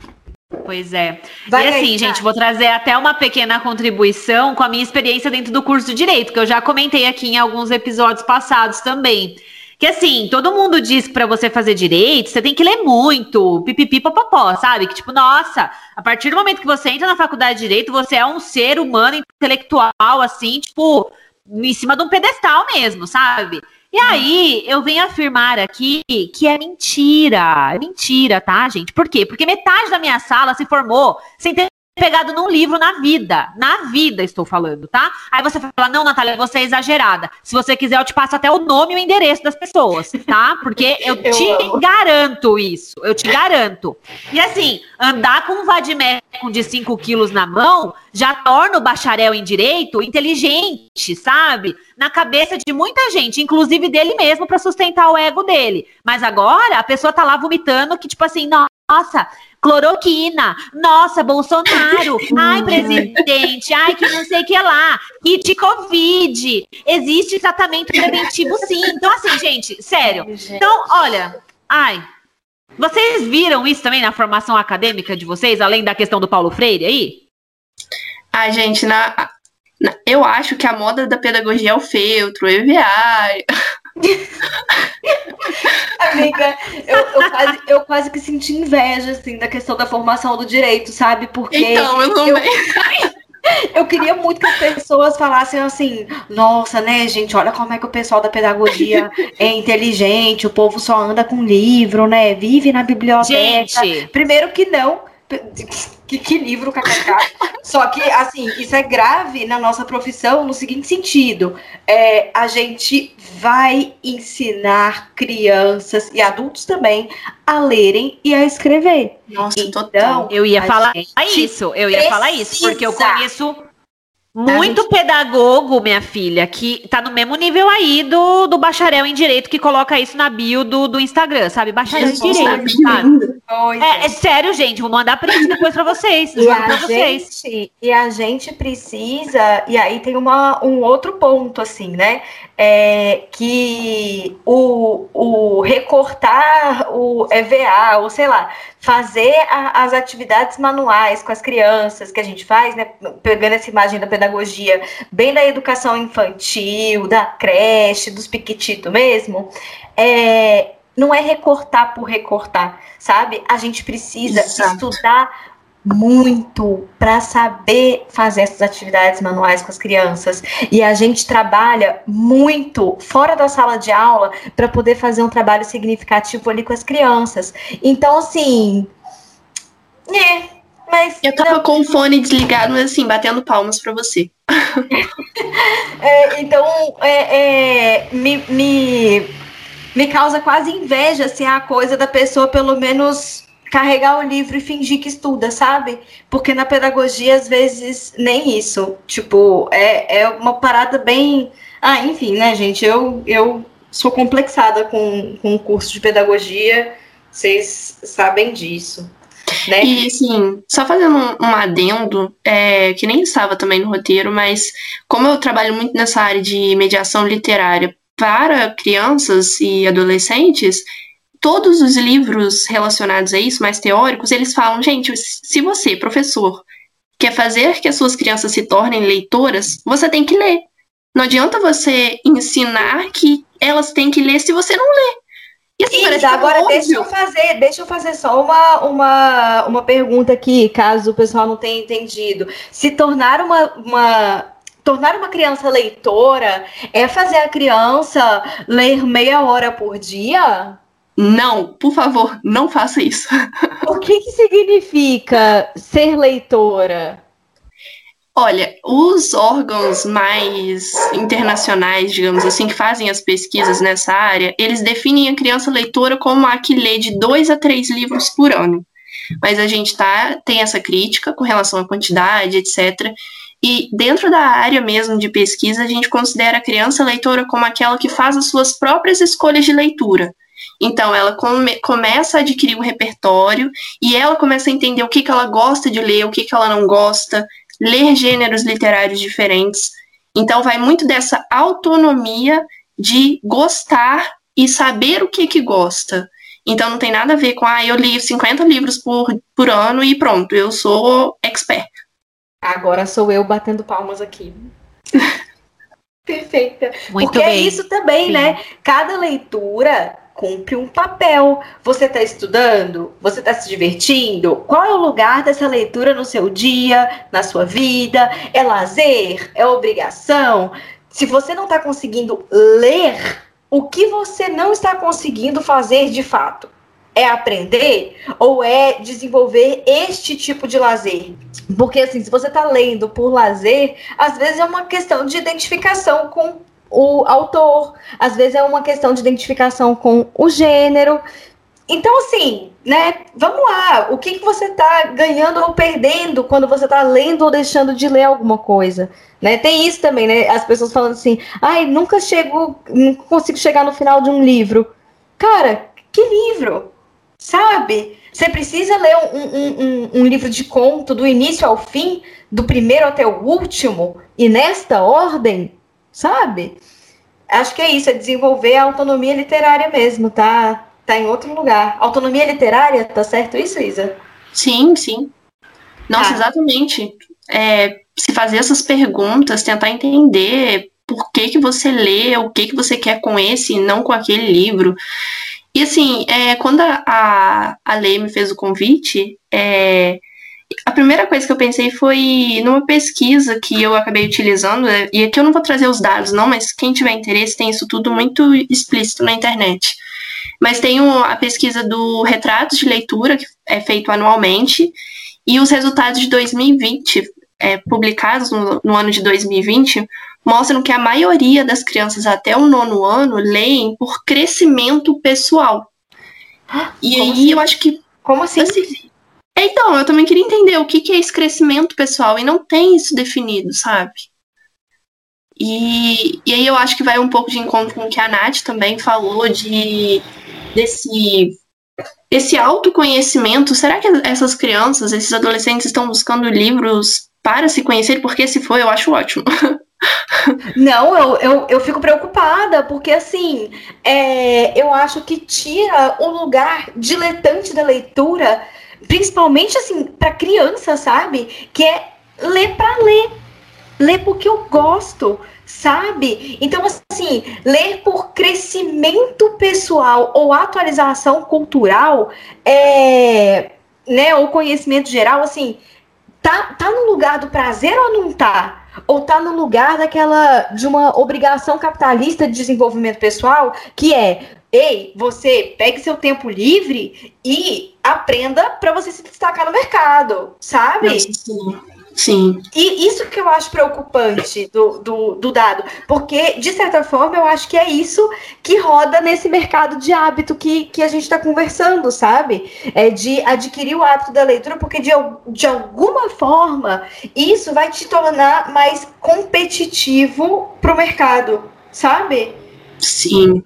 Pois é. Vai e assim, gente, vou trazer até uma pequena contribuição com a minha experiência dentro do curso de Direito, que eu já comentei aqui em alguns episódios passados também. Que assim, todo mundo diz para você fazer direito, você tem que ler muito, pipipi popopó, sabe? Que tipo, nossa, a partir do momento que você entra na faculdade de direito, você é um ser humano intelectual, assim, tipo, em cima de um pedestal mesmo, sabe? E aí, eu venho afirmar aqui que é mentira. É mentira, tá, gente? Por quê? Porque metade da minha sala se formou sem ter pegado num livro na vida. Na vida, estou falando, tá? Aí você fala, não, Natália, você é exagerada. Se você quiser, eu te passo até o nome e o endereço das pessoas, tá? Porque eu, eu te amo. garanto isso. Eu te garanto. E assim, andar com um vadimeco de 5 quilos na mão já torna o bacharel em direito inteligente, sabe? Na cabeça de muita gente, inclusive dele mesmo, para sustentar o ego dele. Mas agora a pessoa tá lá vomitando que, tipo assim, nossa, cloroquina, nossa, Bolsonaro, ai, presidente, ai, que não sei o que lá, kit Covid, existe tratamento preventivo sim. Então, assim, gente, sério. Então, olha, ai, vocês viram isso também na formação acadêmica de vocês, além da questão do Paulo Freire aí? Ai, gente, na, na eu acho que a moda da pedagogia é o feltro, o EVA. Amiga, eu, eu, quase, eu quase que senti inveja, assim, da questão da formação do direito, sabe? Porque. Então, eu também. Eu, eu queria muito que as pessoas falassem assim: nossa, né, gente, olha como é que o pessoal da pedagogia é inteligente, o povo só anda com livro, né? Vive na biblioteca. Gente. Primeiro que não que, que livro, kkk. Só que, assim, isso é grave na nossa profissão no seguinte sentido: é, a gente vai ensinar crianças e adultos também a lerem e a escrever. Nossa, então, total. Eu ia falar isso, eu ia falar isso, porque eu conheço muito gente... pedagogo, minha filha, que tá no mesmo nível aí do, do bacharel em direito que coloca isso na bio do, do Instagram, sabe? Bacharel em direito, sabe? É, é, sério, gente, vou mandar print depois pra vocês. E a, vocês. Gente, e a gente precisa, e aí tem uma, um outro ponto, assim, né? É, que o, o recortar o EVA, ou sei lá, fazer a, as atividades manuais com as crianças que a gente faz, né? Pegando essa imagem da pedagogia, bem da educação infantil, da creche, dos piquititos mesmo, é, não é recortar por recortar, sabe? A gente precisa Exato. estudar muito para saber fazer essas atividades manuais com as crianças. E a gente trabalha muito fora da sala de aula para poder fazer um trabalho significativo ali com as crianças. Então, assim. É, mas. Eu tava não... com o fone desligado, mas assim, batendo palmas para você. é, então, é, é, me, me, me causa quase inveja assim, a coisa da pessoa, pelo menos carregar o livro e fingir que estuda, sabe? Porque na pedagogia, às vezes, nem isso. Tipo, é, é uma parada bem. Ah, enfim, né, gente? Eu, eu sou complexada com, com o curso de pedagogia, vocês sabem disso. Né? E assim, só fazendo um, adendo, é, que nem estava também no roteiro, mas como eu trabalho muito nessa área de mediação literária para crianças e adolescentes, todos os livros relacionados a isso, mais teóricos, eles falam, gente, se você, professor, quer fazer que as suas crianças se tornem leitoras, você tem que ler. Não adianta você ensinar que elas têm que ler se você não lê. E assim, Isso, agora deixa eu fazer, deixa eu fazer só uma, uma, uma pergunta aqui, caso o pessoal não tenha entendido. Se tornar uma, uma tornar uma criança leitora é fazer a criança ler meia hora por dia? Não, por favor, não faça isso. O que, que significa ser leitora? Olha, os órgãos mais internacionais, digamos assim, que fazem as pesquisas nessa área, eles definem a criança leitora como a que lê de dois a três livros por ano. Mas a gente tá, tem essa crítica com relação à quantidade, etc. E dentro da área mesmo de pesquisa, a gente considera a criança leitora como aquela que faz as suas próprias escolhas de leitura. Então, ela come, começa a adquirir um repertório e ela começa a entender o que, que ela gosta de ler, o que, que ela não gosta, ler gêneros literários diferentes. Então, vai muito dessa autonomia de gostar e saber o que, que gosta. Então, não tem nada a ver com, ah, eu li 50 livros por, por ano e pronto, eu sou expert. Agora sou eu batendo palmas aqui. Perfeita. Muito Porque é bem. é isso também, Sim. né? Cada leitura cumpre um papel. Você está estudando? Você está se divertindo? Qual é o lugar dessa leitura no seu dia, na sua vida? É lazer? É obrigação? Se você não está conseguindo ler, o que você não está conseguindo fazer de fato? É aprender ou é desenvolver este tipo de lazer? Porque assim, se você está lendo por lazer, às vezes é uma questão de identificação com o autor, às vezes é uma questão de identificação com o gênero. Então, assim, né? Vamos lá. O que, que você está ganhando ou perdendo quando você está lendo ou deixando de ler alguma coisa? Né? Tem isso também, né? As pessoas falando assim, ai, nunca chego, não consigo chegar no final de um livro. Cara, que livro? Sabe? Você precisa ler um, um, um, um livro de conto do início ao fim, do primeiro até o último, e nesta ordem, sabe? Acho que é isso, é desenvolver a autonomia literária mesmo, tá? Tá em outro lugar. Autonomia literária, tá certo isso, Isa? Sim, sim. Nossa, Tá. exatamente. É, se fazer essas perguntas, tentar entender por que, que você lê, o que, que você quer com esse e não com aquele livro. E assim, é, quando a, a, a Lei me fez o convite, é, a primeira coisa que eu pensei foi numa pesquisa que eu acabei utilizando, é, e aqui eu não vou trazer os dados, não, mas quem tiver interesse tem isso tudo muito explícito na internet. Mas tem a pesquisa do Retratos de Leitura, que é feito anualmente, e os resultados de 2020, é, publicados no, no ano de 2020, mostram que a maioria das crianças até o nono ano leem por crescimento pessoal. E Como aí assim? eu acho que Como assim? Assim, então, eu também queria entender o que, que é esse crescimento pessoal, e não tem isso definido, sabe? E, e aí eu acho que vai um pouco de encontro com o que a Nath também falou de desse esse autoconhecimento. Será que essas crianças, esses adolescentes estão buscando livros para se conhecer? Porque se for, eu acho ótimo. Não, eu, eu, eu fico preocupada, porque assim, é, eu acho que tira o lugar diletante da leitura, principalmente assim, para criança, sabe? Que é ler para ler. Ler porque eu gosto, sabe? Então, assim, ler por crescimento pessoal ou atualização cultural, é, né, ou conhecimento geral, assim, tá, tá no lugar do prazer ou não tá? ou tá no lugar daquela de uma obrigação capitalista de desenvolvimento pessoal, que é, ei, você pegue seu tempo livre e aprenda para você se destacar no mercado, sabe? Sim. Sim. E isso que eu acho preocupante do, do, do dado, porque, de certa forma, eu acho que é isso que roda nesse mercado de hábito que, que a gente está conversando, sabe? É de adquirir o hábito da leitura, porque de, de alguma forma isso vai te tornar mais competitivo para o mercado, sabe? Sim.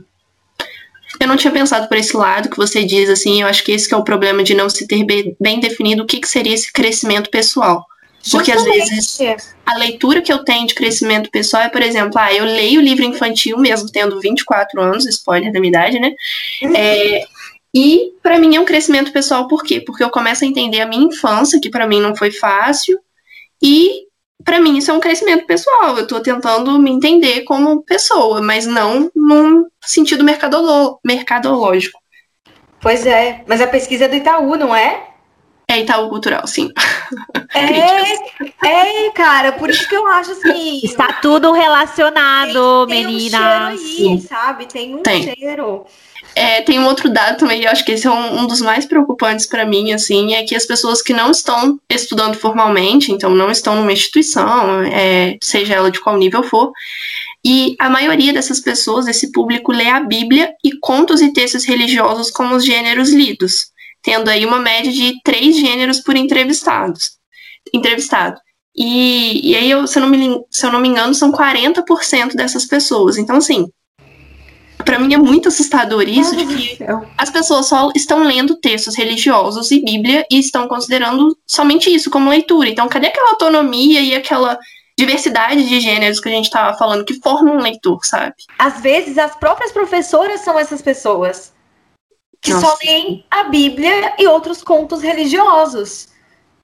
Eu não tinha pensado por esse lado que você diz, assim, eu acho que esse que é o problema de não se ter bem, definido o que, que seria esse crescimento pessoal. Porque às vezes Justamente. a leitura que eu tenho de crescimento pessoal é, por exemplo, ah, eu leio livro infantil mesmo tendo 24 anos, spoiler da minha idade, né? É, e para mim é um crescimento pessoal por quê? Porque eu começo a entender a minha infância, que para mim não foi fácil, e para mim isso é um crescimento pessoal. Eu tô tentando me entender como pessoa, mas não num sentido mercadolo mercadológico. Pois é, mas a pesquisa é do Itaú, não é? É Itaú Cultural, sim. É, é, cara, por isso que eu acho assim. Está tudo relacionado, tem, tem meninas. Um cheiro aí, sabe? Tem um tem. cheiro. É, tem um outro dado também, eu acho que esse é um, um dos mais preocupantes para mim, assim, é que as pessoas que não estão estudando formalmente, então não estão numa instituição, é, seja ela de qual nível for, e a maioria dessas pessoas, esse público, lê a Bíblia e contos e textos religiosos como os gêneros lidos, tendo aí uma média de três gêneros por entrevistados, entrevistado. E, e aí, eu, se, eu não me, se eu não me engano, são 40% dessas pessoas. Então, assim, para mim é muito assustador isso de que as pessoas só estão lendo textos religiosos e Bíblia e estão considerando somente isso como leitura. Então, cadê aquela autonomia e aquela diversidade de gêneros que a gente estava falando que formam um leitor, sabe? Às vezes as próprias professoras são essas pessoas que Nossa. só leem a Bíblia e outros contos religiosos.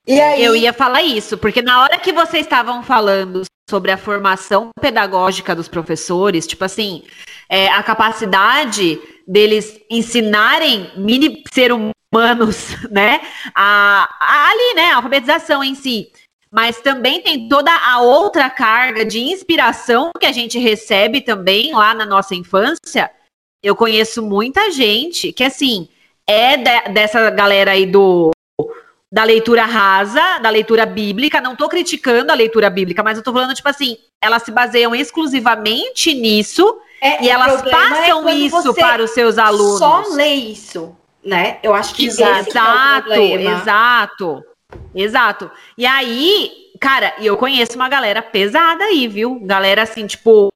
E aí... Eu ia falar isso, porque na hora que vocês estavam falando sobre a formação pedagógica dos professores, tipo assim, é, a capacidade deles ensinarem mini ser humanos, né? A, a, ali, né? A alfabetização em si. Mas também tem toda a outra carga de inspiração que a gente recebe também lá na nossa infância. Eu conheço muita gente que, assim, é de, dessa galera aí do da leitura rasa, da leitura bíblica. Não estou criticando a leitura bíblica, mas eu estou falando, tipo assim, elas se baseiam exclusivamente nisso é, e elas é passam é isso para os seus alunos. Só lê isso, né? Eu acho que exato, é exato, exato. E aí, cara, eu conheço uma galera pesada aí, viu? Galera assim, tipo,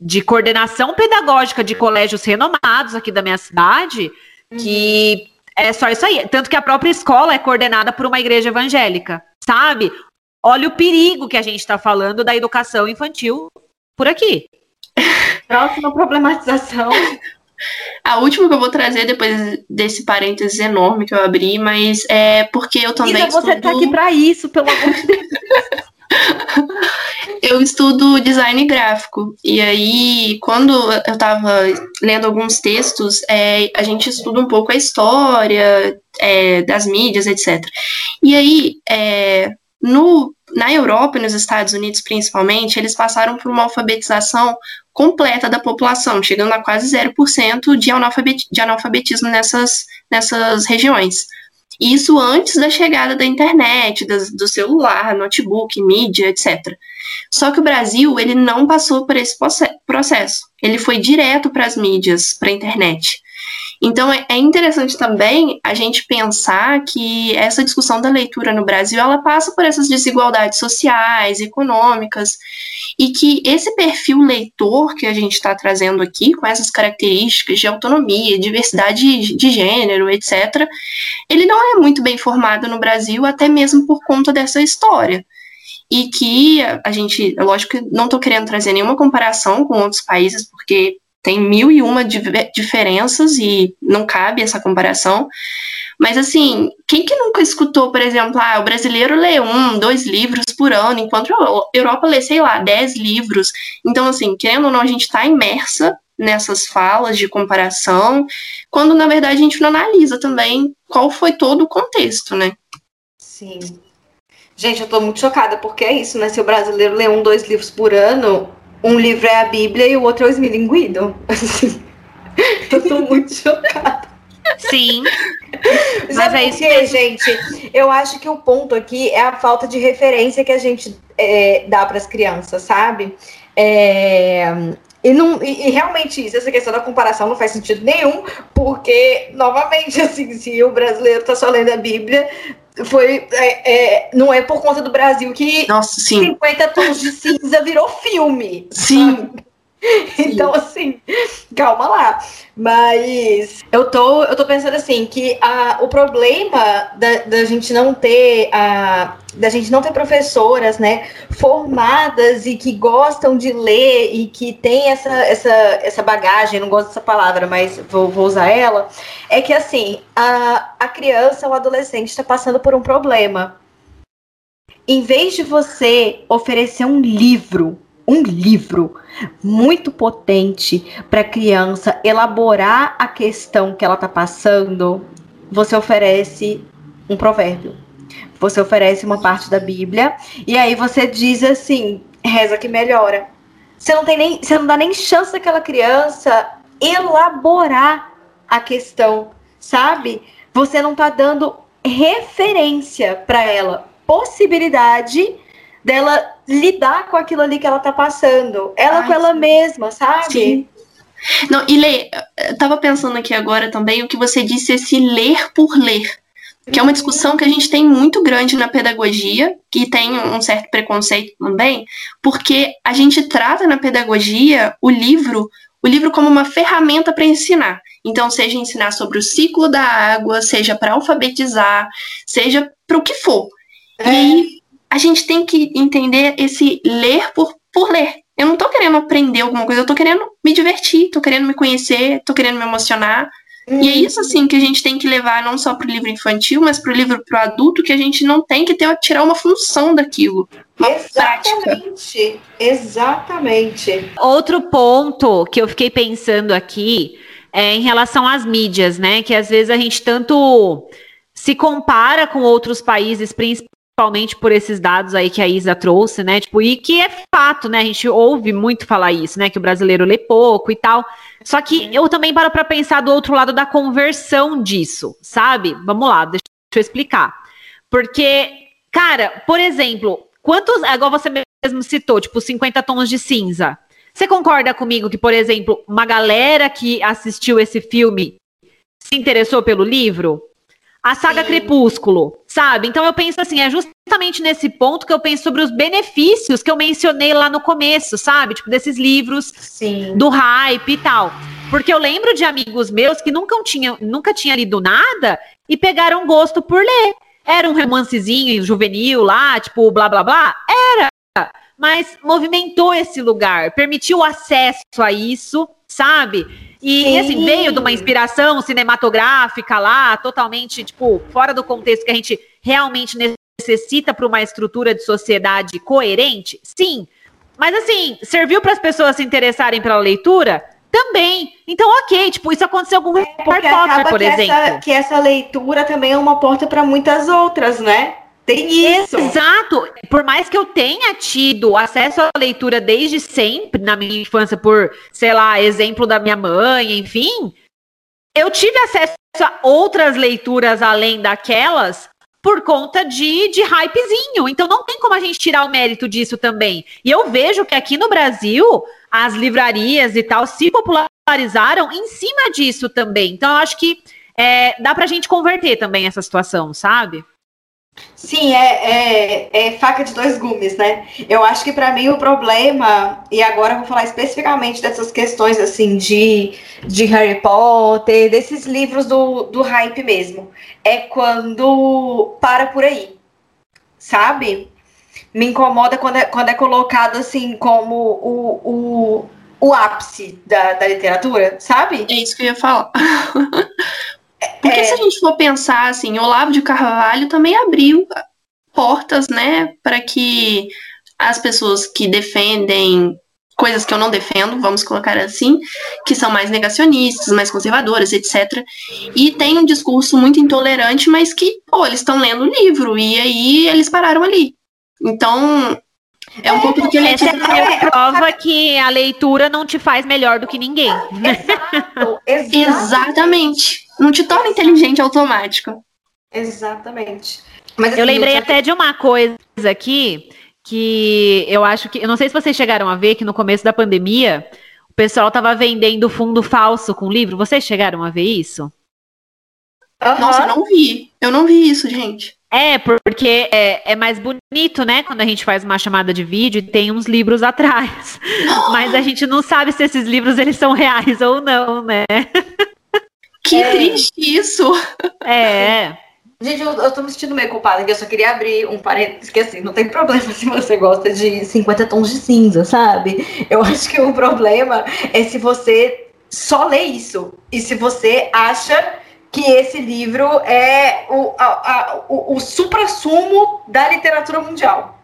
de coordenação pedagógica de colégios renomados aqui da minha cidade, uhum. que é só isso aí. Tanto que a própria escola é coordenada por uma igreja evangélica, sabe? Olha o perigo que a gente está falando da educação infantil por aqui. Próxima problematização. A última que eu vou trazer depois desse parênteses enorme que eu abri, mas é porque eu também. Isa, estudo... você tá aqui para isso, pelo amor de Deus. eu estudo design gráfico. E aí, quando eu estava lendo alguns textos, é, a gente estuda um pouco a história é, das mídias, etc. E aí, é, no, na Europa e nos Estados Unidos, principalmente, eles passaram por uma alfabetização completa da população, chegando a quase 0% de, analfabet, de analfabetismo nessas, nessas regiões. Isso antes da chegada da internet, das, do celular, notebook, mídia, etc. Só que o Brasil ele não passou por esse processo. Ele foi direto para as mídias, para a internet. Então é, é interessante também a gente pensar que essa discussão da leitura no Brasil ela passa por essas desigualdades sociais, econômicas, e que esse perfil leitor que a gente está trazendo aqui, com essas características de autonomia, diversidade de gênero, etc., ele não é muito bem formado no Brasil, até mesmo por conta dessa história e que a gente, lógico que não estou querendo trazer nenhuma comparação com outros países, porque tem mil e uma diferenças e não cabe essa comparação. Mas assim, quem que nunca escutou, por exemplo, ah, o brasileiro lê um, dois livros por ano, enquanto a Europa lê, sei lá, dez livros. Então, assim, querendo ou não, a gente está imersa nessas falas de comparação, quando na verdade a gente não analisa também qual foi todo o contexto, né? Sim. Gente, eu tô muito chocada, porque é isso, né? Se o brasileiro lê um, dois livros por ano, um livro é a Bíblia e o outro é o Esmilinguido. Assim, eu tô muito chocada. Sim. Mas é isso que, gente, eu acho que o ponto aqui é a falta de referência que a gente é, dá para as crianças, sabe? É, e, não, e, e, realmente isso, essa questão da comparação não faz sentido nenhum, porque, novamente, assim, se o brasileiro está só lendo a Bíblia, foi é, é, não é por conta do Brasil que Nossa, 50 tons de cinza virou filme. Sim. Sabe? Então, assim, calma lá. Mas eu tô, eu tô pensando assim, que a, o problema da, da gente não ter a, da gente não ter professoras, né, formadas e que gostam de ler e que tem essa, essa, essa bagagem, não gosto dessa palavra, mas vou, vou usar ela, é que assim, a, a criança, o adolescente está passando por um problema. Em vez de você oferecer um livro um livro muito potente para a criança elaborar a questão que ela está passando, você oferece um provérbio. Você oferece uma parte da Bíblia e aí você diz assim, reza que melhora. Você não tem nem, você não dá nem chance daquela criança elaborar a questão, sabe? Você não tá dando referência para ela, possibilidade dela lidar com aquilo ali que ela tá passando, ela Ai, com ela mesma, sabe? Sim. Não, e Lê, eu tava pensando aqui agora também o que você disse, esse ler por ler. Que é uma discussão que a gente tem muito grande na pedagogia, que tem um certo preconceito também, porque a gente trata na pedagogia o livro, o livro como uma ferramenta para ensinar. Então, seja ensinar sobre o ciclo da água, seja para alfabetizar, seja para o que for. É. E aí a gente tem que entender esse ler por, por ler. Eu não tô querendo aprender alguma coisa, eu tô querendo me divertir, tô querendo me conhecer, tô querendo me emocionar. Uhum. E é isso, assim, que a gente tem que levar não só pro livro infantil, mas pro livro pro adulto, que a gente não tem que ter, tirar uma função daquilo. Uma exatamente, prática. exatamente. Outro ponto que eu fiquei pensando aqui é em relação às mídias, né? Que às vezes a gente tanto se compara com outros países, principalmente por esses dados aí que a Isa trouxe, né? Tipo, e que é fato, né? A gente ouve muito falar isso, né? Que o brasileiro lê pouco e tal. Só que eu também paro para pensar do outro lado da conversão disso, sabe? Vamos lá, deixa eu explicar. Porque, cara, por exemplo, quantos. Igual você mesmo citou, tipo, 50 tons de cinza. Você concorda comigo que, por exemplo, uma galera que assistiu esse filme se interessou pelo livro? A saga Sim. Crepúsculo, sabe? Então eu penso assim, é justamente nesse ponto que eu penso sobre os benefícios que eu mencionei lá no começo, sabe? Tipo, desses livros Sim. do hype e tal. Porque eu lembro de amigos meus que nunca tinham, nunca tinha lido nada e pegaram gosto por ler. Era um romancezinho juvenil lá, tipo, blá blá blá? Era. Mas movimentou esse lugar, permitiu acesso a isso, sabe? E assim, veio de uma inspiração cinematográfica lá, totalmente, tipo, fora do contexto que a gente realmente necessita para uma estrutura de sociedade coerente? Sim. Mas assim, serviu para as pessoas se interessarem pela leitura? Também. Então, ok, tipo, isso aconteceu com o é, Harry Potter, por que exemplo. Essa, que essa leitura também é uma porta para muitas outras, né? Tem isso. Exato. Por mais que eu tenha tido acesso à leitura desde sempre, na minha infância, por, sei lá, exemplo da minha mãe, enfim, eu tive acesso a outras leituras além daquelas por conta de, de hypezinho. Então não tem como a gente tirar o mérito disso também. E eu vejo que aqui no Brasil, as livrarias e tal se popularizaram em cima disso também. Então eu acho que é, dá pra gente converter também essa situação, sabe? Sim, é, é, é, faca de dois gumes, né? Eu acho que para mim o problema, e agora eu vou falar especificamente dessas questões assim de, de Harry Potter, desses livros do, do hype mesmo, é quando para por aí, sabe? Me incomoda quando é, quando é colocado assim como o, o, o ápice da, da literatura, sabe? É isso que eu ia falar. Porque é... se a gente for pensar assim, Olavo de Carvalho também abriu portas, né, para que as pessoas que defendem coisas que eu não defendo, vamos colocar assim, que são mais negacionistas, mais conservadoras, etc. E tem um discurso muito intolerante, mas que, pô, eles estão lendo o livro e aí eles pararam ali. Então, é um pouco do que ele Essa é a prova que a leitura não te faz melhor do que ninguém. Exato, exatamente. Não te torna inteligente automático. Exatamente. Mas, assim, eu lembrei eu até de uma coisa aqui que eu acho que. Eu não sei se vocês chegaram a ver que no começo da pandemia o pessoal estava vendendo fundo falso com livro. Vocês chegaram a ver isso? Uhum. Nossa, eu não vi. Eu não vi isso, gente. É, porque é, é, mais bonito, né? Quando a gente faz uma chamada de vídeo e tem uns livros atrás. Mas a gente não sabe se esses livros eles são reais ou não, né? Que é. triste isso! É. Gente, eu, eu tô me sentindo meio culpada, que eu só queria abrir um parênteses, que assim, não tem problema se você gosta de 50 tons de cinza, sabe? Eu acho que o problema é se você só lê isso. E se você acha que esse livro é o, a, a, o, o supra-sumo da literatura mundial.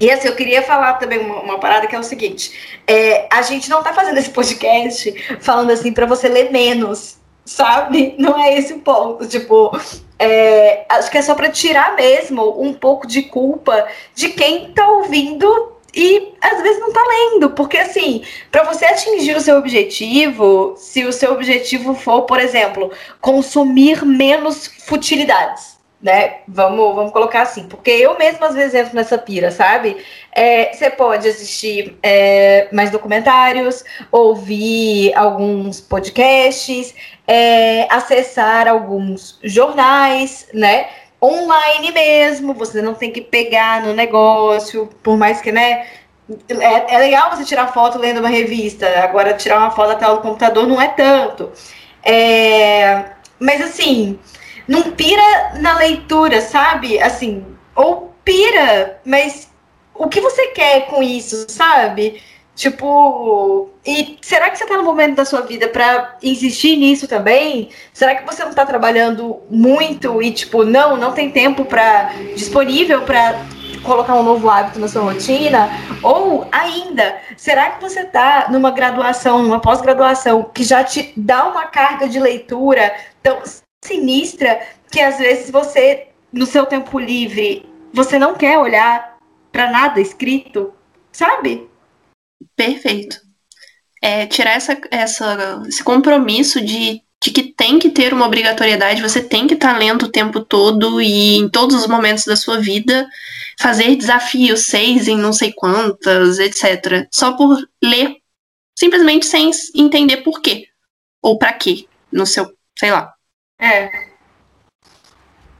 E assim, eu queria falar também uma, uma parada que é o seguinte: é, a gente não tá fazendo esse podcast falando assim para você ler menos, sabe? Não é esse o ponto. Tipo, é, acho que é só para tirar mesmo um pouco de culpa de quem está ouvindo e às vezes não está lendo, porque assim, para você atingir o seu objetivo, se o seu objetivo for, por exemplo, consumir menos futilidades, né? Vamos, vamos colocar assim, porque eu mesma às vezes entro nessa pira, sabe? É, você pode assistir é, mais documentários, ouvir alguns podcasts, é, acessar alguns jornais, né? Online mesmo, você não tem que pegar no negócio, por mais que, né? É, é legal você tirar foto lendo uma revista, agora tirar uma foto da tela do computador não é tanto. É, mas assim, não pira na leitura, sabe? Assim, ou pira, mas o que você quer com isso, sabe? Tipo, e será que você está no momento da sua vida para insistir nisso também? Será que você não está trabalhando muito e tipo, não, não tem tempo para disponível para colocar um novo hábito na sua rotina? Ou ainda, será que você está numa graduação, numa pós-graduação que já te dá uma carga de leitura tão sinistra que às vezes você no seu tempo livre, você não quer olhar para nada escrito, sabe? Perfeito. É, tirar essa, essa, esse compromisso de, de que tem que ter uma obrigatoriedade, você tem que estar tá lendo o tempo todo e em todos os momentos da sua vida, fazer desafios seis em não sei quantas, etc. Só por ler, simplesmente sem entender por quê. Ou para quê, no seu, sei lá. É.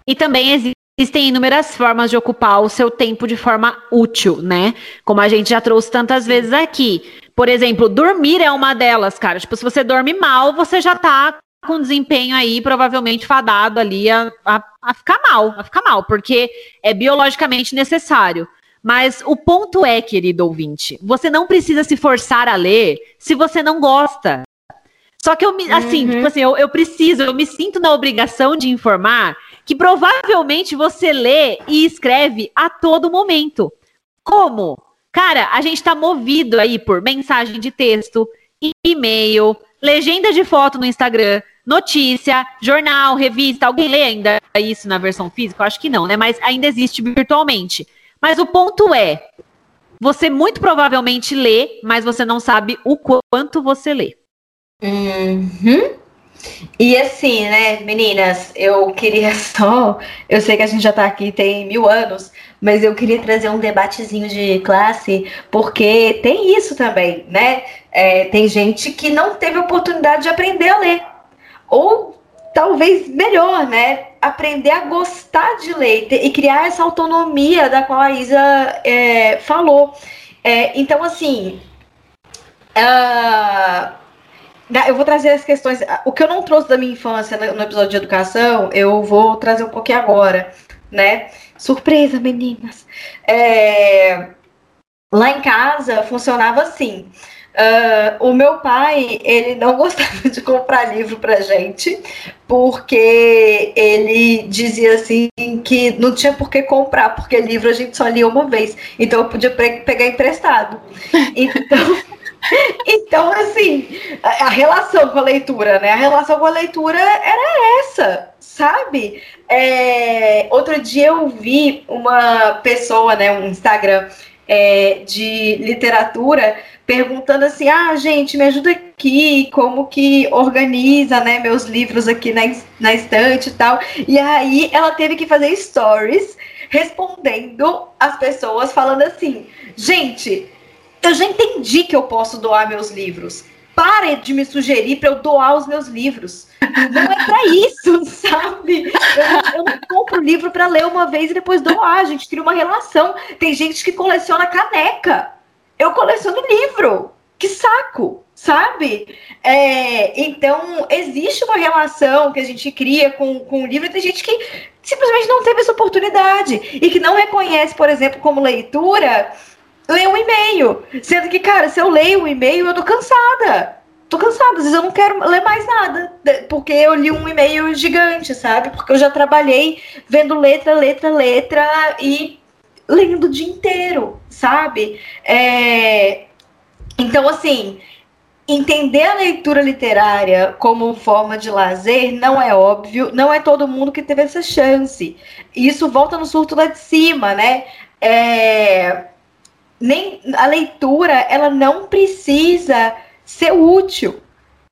E também existe Existem inúmeras formas de ocupar o seu tempo de forma útil, né? Como a gente já trouxe tantas vezes aqui. Por exemplo, dormir é uma delas, cara. Tipo, se você dorme mal, você já tá com desempenho aí, provavelmente fadado ali a, a, a ficar mal, a ficar mal, porque é biologicamente necessário. Mas o ponto é, querido ouvinte, você não precisa se forçar a ler se você não gosta. Só que eu me, assim, uhum. tipo assim, eu, eu preciso, eu me sinto na obrigação de informar que provavelmente você lê e escreve a todo momento. Como? Cara, a gente está movido aí por mensagem de texto, e-mail, legenda de foto no Instagram, notícia, jornal, revista. Alguém lê ainda isso na versão física? Eu acho que não, né? Mas ainda existe virtualmente. Mas o ponto é, você muito provavelmente lê, mas você não sabe o quanto você lê. Uhum. E assim, né, meninas, eu queria só. Eu sei que a gente já tá aqui tem mil anos, mas eu queria trazer um debatezinho de classe, porque tem isso também, né? É, tem gente que não teve oportunidade de aprender a ler. Ou talvez melhor, né? Aprender a gostar de ler e criar essa autonomia da qual a Isa é, falou. É, então, assim. Uh, eu vou trazer as questões. O que eu não trouxe da minha infância no episódio de educação, eu vou trazer um pouquinho agora, né? Surpresa, meninas. É... Lá em casa funcionava assim. Uh, o meu pai, ele não gostava de comprar livro pra gente, porque ele dizia assim que não tinha por que comprar, porque livro a gente só lia uma vez. Então eu podia pegar emprestado. Então. Então, assim, a, relação com a leitura, né? A relação com a leitura era essa, sabe? É, outro dia eu vi uma pessoa, né, um Instagram é, de literatura, perguntando assim: ah, gente, me ajuda aqui, como que organiza, né, meus livros aqui na, na estante e tal. E aí ela teve que fazer stories respondendo as pessoas, falando assim: gente eu já entendi que eu posso doar meus livros. Pare de me sugerir para eu doar os meus livros. Não é para isso, sabe? Eu, eu não compro livro para ler uma vez e depois doar. A gente cria uma relação. Tem gente que coleciona caneca. Eu coleciono livro. Que saco, sabe? É, então, existe uma relação que a gente cria com, com o livro e tem gente que simplesmente não teve essa oportunidade e que não reconhece, por exemplo, como leitura ler um e-mail. Sendo que, cara, se eu leio um e-mail, eu tô cansada. Tô cansada, às vezes eu não quero ler mais nada. Porque eu li um e-mail gigante, sabe? Porque eu já trabalhei vendo letra, letra, letra e lendo o dia inteiro, sabe? É... Então, assim, entender a leitura literária como forma de lazer não é óbvio, não é todo mundo que teve essa chance. E isso volta no surto lá de cima, né? É, nem a leitura ela não precisa ser útil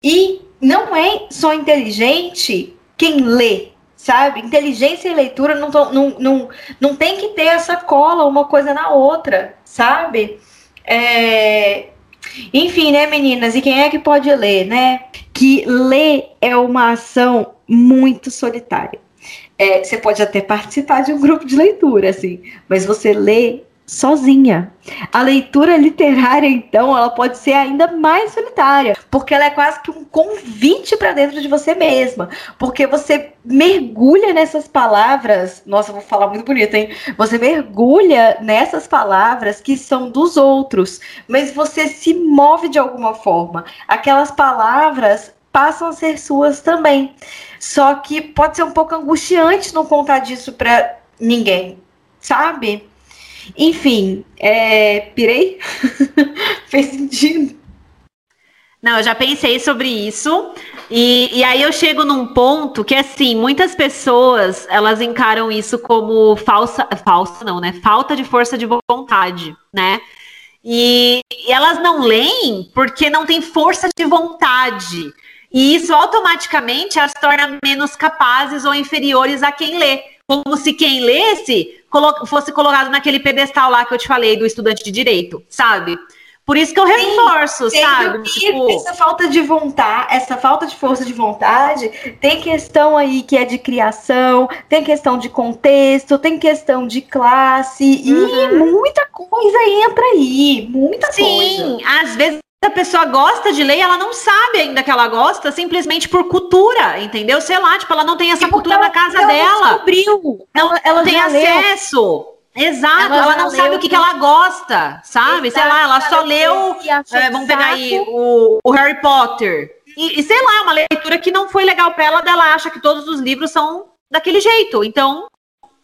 e não é só inteligente quem lê, sabe? Inteligência e leitura não, não, não, não tem que ter essa cola uma coisa na outra, sabe? É, enfim, né, meninas? E quem é que pode ler, né? Que ler é uma ação muito solitária. É, você pode até participar de um grupo de leitura, assim, mas você lê sozinha. A leitura literária, então, ela pode ser ainda mais solitária, porque ela é quase que um convite para dentro de você mesma, porque você mergulha nessas palavras. Nossa, vou falar muito bonito, hein? Você mergulha nessas palavras que são dos outros, mas você se move de alguma forma. Aquelas palavras passam a ser suas também. Só que pode ser um pouco angustiante não contar disso para ninguém, sabe? Enfim, é, pirei? Fez sentido. Não, eu já pensei sobre isso. E, e aí eu chego num ponto que, assim, muitas pessoas, elas encaram isso como falsa... Falsa não, né? Falta de força de vontade, né? E, e elas não leem porque não tem força de vontade. E isso automaticamente as torna menos capazes ou inferiores a quem lê. Como se quem lesse fosse colocado naquele pedestal lá que eu te falei do estudante de direito, sabe? Por isso que eu reforço, Sim, sabe? Tipo... Essa falta de vontade, essa falta de força de vontade, tem questão aí que é de criação, tem questão de contexto, tem questão de classe, uhum. e muita coisa entra aí, muita Sim, coisa. Sim, às vezes a pessoa gosta de ler, ela não sabe ainda que ela gosta, simplesmente por cultura, entendeu? Sei lá, tipo, ela não tem essa cultura ela, na casa ela dela. Descobriu. Ela, ela tem acesso. Leu. Exato, ela, ela não sabe o que, que, ela gosta, sabe? Exato, sei lá, ela só leu. É, vamos pegar aí o, o Harry Potter. E, e, sei lá, é uma leitura que não foi legal para ela, dela acha que todos os livros são daquele jeito. Então,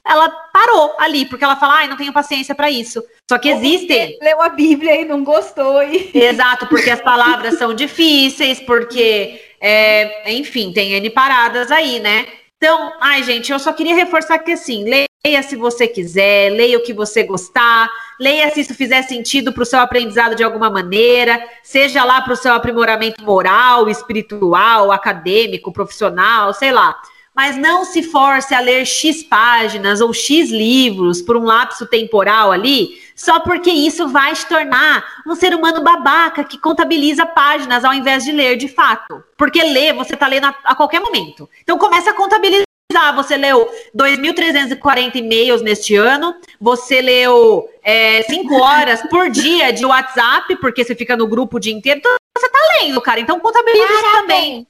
ela parou ali, porque ela fala, ai, não tenho paciência para isso. Só que existem. Leu a Bíblia e não gostou. E... Exato, porque as palavras são difíceis, porque, é, enfim, tem N paradas aí, né? Então, ai, gente, eu só queria reforçar que assim, leia se você quiser, leia o que você gostar, leia se isso fizer sentido para o seu aprendizado de alguma maneira, seja lá para o seu aprimoramento moral, espiritual, acadêmico, profissional, sei lá mas não se force a ler X páginas ou X livros por um lapso temporal ali, só porque isso vai te tornar um ser humano babaca que contabiliza páginas ao invés de ler de fato. Porque ler, você está lendo a, a, qualquer momento. Então começa a contabilizar. Você leu 2.340 e-mails neste ano, você leu 5 é, horas por dia de WhatsApp, porque você fica no grupo o dia inteiro. Então você está lendo, cara. Então contabiliza Parabéns. isso também.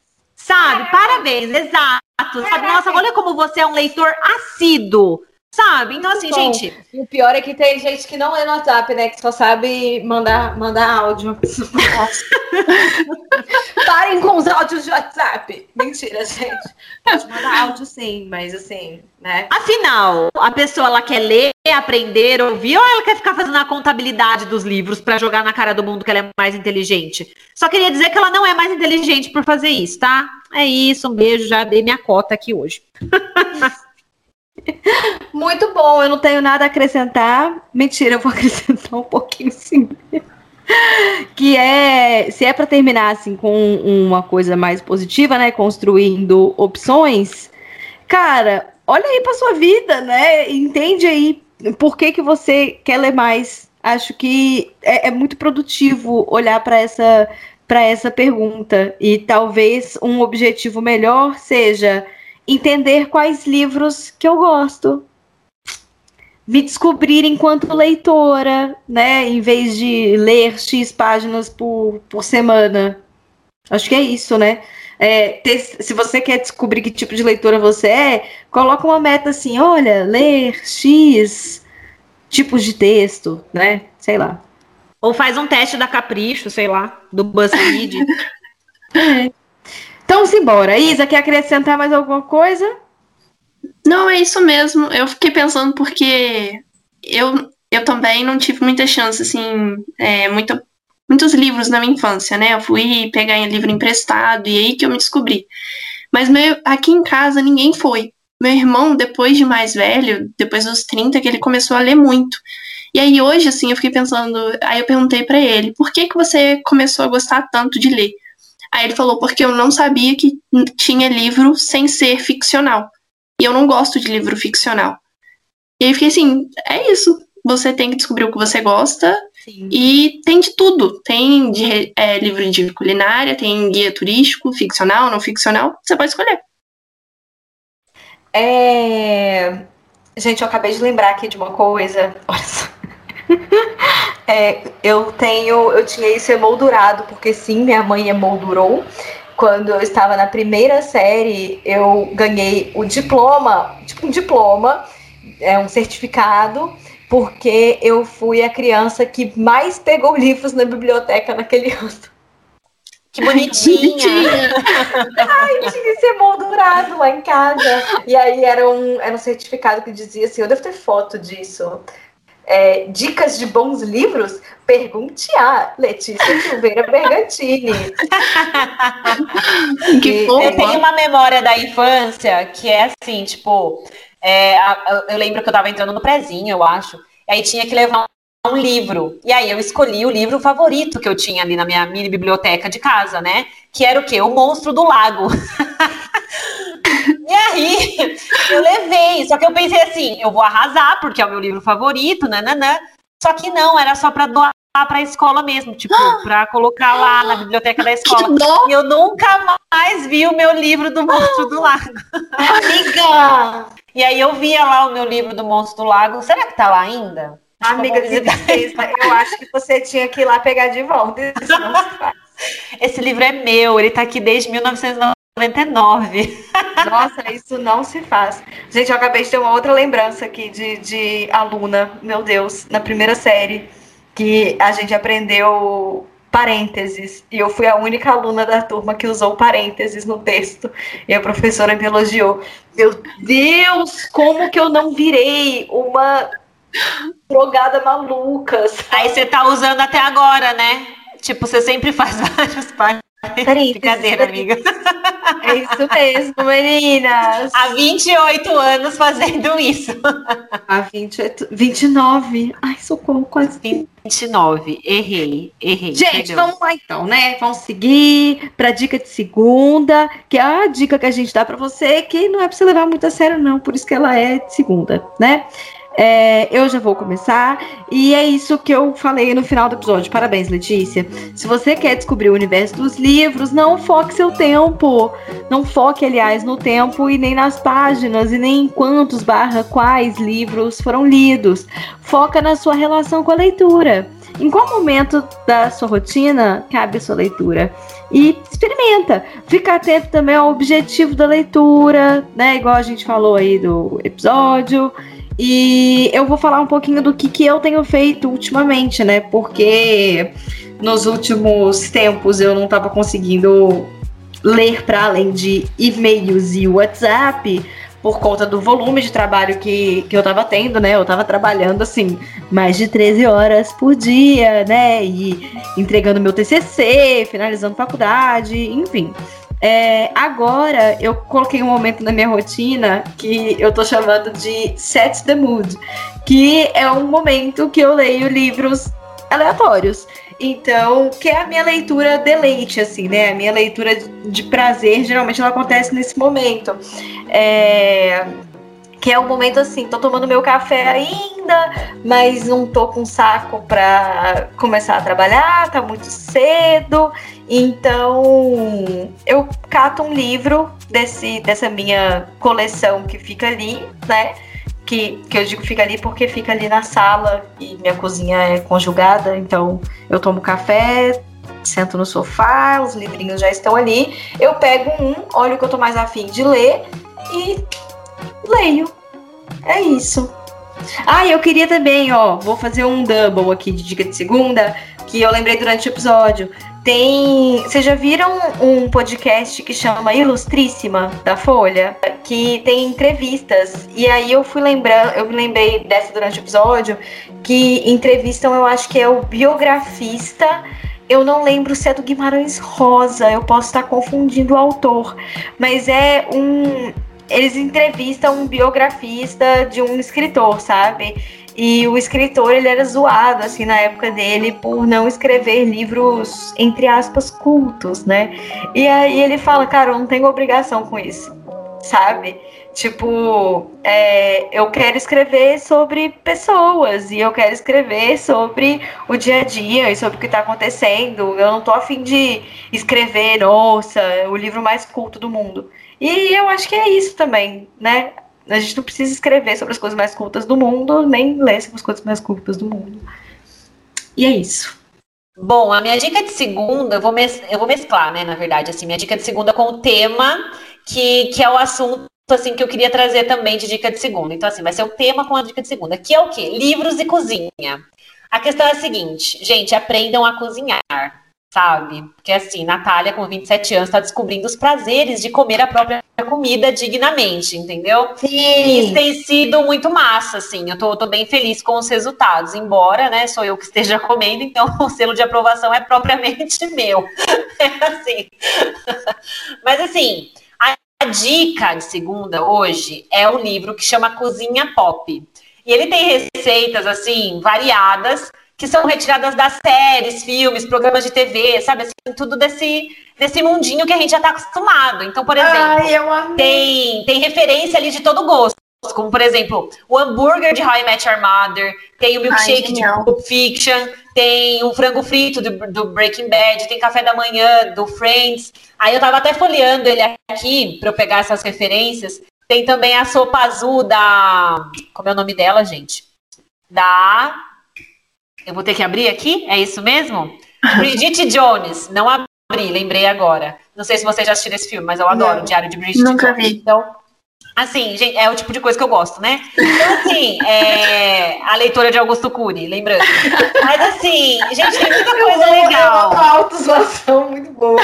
Sabe? Parabéns, exato. Sabe? Nossa, olha como você é um leitor assíduo. Sabe? Então, assim, Bom, gente. O pior é que tem gente que não lê no WhatsApp, né? Que só sabe mandar, mandar áudio. Parem com os áudios de WhatsApp. Mentira, gente. Pode mandar áudio sim, mas assim, né? Afinal, a pessoa ela quer ler, aprender, ouvir, ou ela quer ficar fazendo a contabilidade dos livros para jogar na cara do mundo que ela é mais inteligente? Só queria dizer que ela não é mais inteligente por fazer isso, tá? É isso, um beijo, já dei minha cota aqui hoje. Muito bom, eu não tenho nada a acrescentar. Mentira, eu vou acrescentar um pouquinho sim. que é, se é para terminar assim com uma coisa mais positiva, né, construindo opções, cara, olha aí para sua vida, né? Entende aí por que que você quer ler mais. Acho que é, é muito produtivo olhar para essa para essa pergunta e talvez um objetivo melhor seja entender quais livros que eu gosto. Me descobrir enquanto leitora, né? Em vez de ler X páginas por, por semana. Acho que é isso, né? É, ter, se você quer descobrir que tipo de leitora você é, coloca uma meta assim: olha, ler X tipos de texto, né? Sei lá. Ou faz um teste da Capricho, sei lá, do BuzzFeed. é. Então, simbora. Isa, quer acrescentar mais alguma coisa? Não, é isso mesmo. Eu fiquei pensando porque eu, eu também não tive muita chance, assim, é, muitos livros na minha infância, né? Eu fui pegar livro emprestado e aí que eu me descobri. Mas meu, aqui em casa ninguém foi. Meu irmão, depois de mais velho, depois dos 30, que ele começou a ler muito. E aí hoje, assim, eu fiquei pensando, aí eu perguntei para ele, por que que você começou a gostar tanto de ler? Aí ele falou, porque eu não sabia que tinha livro sem ser ficcional. E eu não gosto de livro ficcional. E aí eu fiquei assim, é isso. Você tem que descobrir o que você gosta. Sim. E tem de tudo. Tem de, é, livro de culinária, tem guia turístico, ficcional, não ficcional. Você pode escolher. É... Gente, eu acabei de lembrar aqui de uma coisa. Olha só. é, eu tenho, eu tinha isso emoldurado, porque sim, minha mãe emoldurou. Quando eu estava na primeira série, eu ganhei o diploma, tipo um diploma, é um certificado, porque eu fui a criança que mais pegou livros na biblioteca naquele ano. Que bonitinha! Ai, tinha esse emoldurado lá em casa. E aí era um, era um certificado que dizia assim: eu devo ter foto disso é, dicas de bons livros, pergunte a Letícia Silveira Bergantini. que eu tenho uma memória da infância que é assim, tipo, é, eu lembro que eu tava entrando no prezinho, eu acho, e aí tinha que levar um livro. E aí eu escolhi o livro favorito que eu tinha ali na minha mini biblioteca de casa, né? Que era o quê? O Monstro do Lago. Aí, eu levei. Só que eu pensei assim, eu vou arrasar, porque é o meu livro favorito, nananã. Só que não, era só para doar para a escola mesmo, tipo, para colocar lá na biblioteca da escola. E eu nunca mais vi o meu livro do Monstro do Lago. Amiga! E aí eu via lá o meu livro do Monstro do Lago. Será que tá lá ainda? Amiga, eu acho que você tinha que ir lá pegar de volta. Esse livro é meu, ele tá aqui desde 1990. 99. Nossa, isso não se faz. Gente, eu acabei de ter uma outra lembrança aqui de, de aluna, meu Deus, na primeira série, que a gente aprendeu parênteses. E eu fui a única aluna da turma que usou parênteses no texto. E a professora me elogiou. Meu Deus, como que eu não virei uma drogada maluca? Sabe? Aí você tá usando até agora, né? Tipo, você sempre faz vários parênteses. Peraí, Brincadeira, amiga. É isso mesmo, meninas. Há 28 anos fazendo isso. Há 28, 29. Ai, socorro, quase. 29. Errei, errei. Gente, vamos lá então, né? Vamos seguir para dica de segunda, que é a dica que a gente dá para você, que não é para você levar muito a sério, não. Por isso que ela é de segunda, né? É, eu já vou começar. E é isso que eu falei no final do episódio. Parabéns, Letícia. Se você quer descobrir o universo dos livros, não foque seu tempo. Não foque, aliás, no tempo e nem nas páginas, e nem em quantos barra quais livros foram lidos. Foca na sua relação com a leitura. Em qual momento da sua rotina cabe a sua leitura? E experimenta. Fica atento também ao objetivo da leitura, né? Igual a gente falou aí do episódio. E eu vou falar um pouquinho do que, que eu tenho feito ultimamente, né? Porque nos últimos tempos eu não estava conseguindo ler para além de e-mails e WhatsApp por conta do volume de trabalho que, que eu estava tendo, né? Eu estava trabalhando assim mais de 13 horas por dia, né? E entregando meu TCC, finalizando faculdade, enfim. É, agora eu coloquei um momento na minha rotina que eu tô chamando de Set the Mood, que é um momento que eu leio livros aleatórios. Então, que é a minha leitura deleite, assim, né? A minha leitura de prazer, geralmente ela acontece nesse momento. É, que é um momento assim, tô tomando meu café ainda, mas não tô com saco para começar a trabalhar, tá muito cedo. Então, eu cato um livro desse dessa minha coleção que fica ali, né? Que, que eu digo fica ali porque fica ali na sala e minha cozinha é conjugada, então eu tomo café, sento no sofá, os livrinhos já estão ali. Eu pego um, olho o que eu tô mais afim de ler e leio. É isso. Ah, eu queria também, ó, vou fazer um double aqui de dica de segunda, que eu lembrei durante o episódio. Tem. Vocês já viram um podcast que chama Ilustríssima da Folha? Que tem entrevistas. E aí eu fui lembrando, eu me lembrei dessa durante o episódio, que entrevistam, eu acho que é o biografista eu não lembro se é do Guimarães Rosa, eu posso estar confundindo o autor, mas é um. Eles entrevistam um biografista de um escritor, sabe? E o escritor, ele era zoado, assim, na época dele, por não escrever livros, entre aspas, cultos, né? E aí ele fala, cara, eu não tenho obrigação com isso, sabe? Tipo, é, eu quero escrever sobre pessoas e eu quero escrever sobre o dia a dia e sobre o que está acontecendo. Eu não tô afim de escrever, nossa, o livro mais culto do mundo. E eu acho que é isso também, né? A gente não precisa escrever sobre as coisas mais cultas do mundo, nem ler sobre as coisas mais cultas do mundo. E é isso. Bom, a minha dica de segunda, eu vou, mes eu vou mesclar, né, na verdade, assim, minha dica de segunda com o tema que, que é o assunto assim que eu queria trazer também de dica de segunda. Então, assim, vai ser o tema com a dica de segunda, que é o quê? Livros e cozinha. A questão é a seguinte, gente, aprendam a cozinhar, sabe? Porque assim, Natália, com 27 anos, está descobrindo os prazeres de comer a própria comida dignamente, entendeu? Sim. E isso tem sido muito massa, assim. Eu tô, tô bem feliz com os resultados, embora, né, sou eu que esteja comendo, então o selo de aprovação é propriamente meu. É assim. Mas assim, a dica de segunda hoje é um livro que chama Cozinha Pop. E ele tem receitas assim variadas que são retiradas das séries, filmes, programas de TV, sabe assim, tudo desse desse mundinho que a gente já está acostumado. Então, por exemplo, Ai, tem tem referência ali de todo gosto como por exemplo, o hambúrguer de How I Met Your Mother, tem o milkshake Ai, de Pulp Fiction, tem o frango frito do, do, Breaking Bad, tem café da manhã do Friends. Aí eu tava até folheando ele aqui para eu pegar essas referências. Tem também a sopa azul da. Como é o nome dela, gente? Da. Eu vou ter que abrir aqui? É isso mesmo? Bridget Jones. Não abri, lembrei agora. Não sei se vocês já assistiram esse filme, mas eu adoro Não, o Diário de Bridget Nunca Jones. Vi. Então, Assim, gente, é o tipo de coisa que eu gosto, né? Então, assim, é a leitora de Augusto Cury, lembrando. Mas, assim, gente, tem muita coisa eu legal. É uma autozoação muito boa.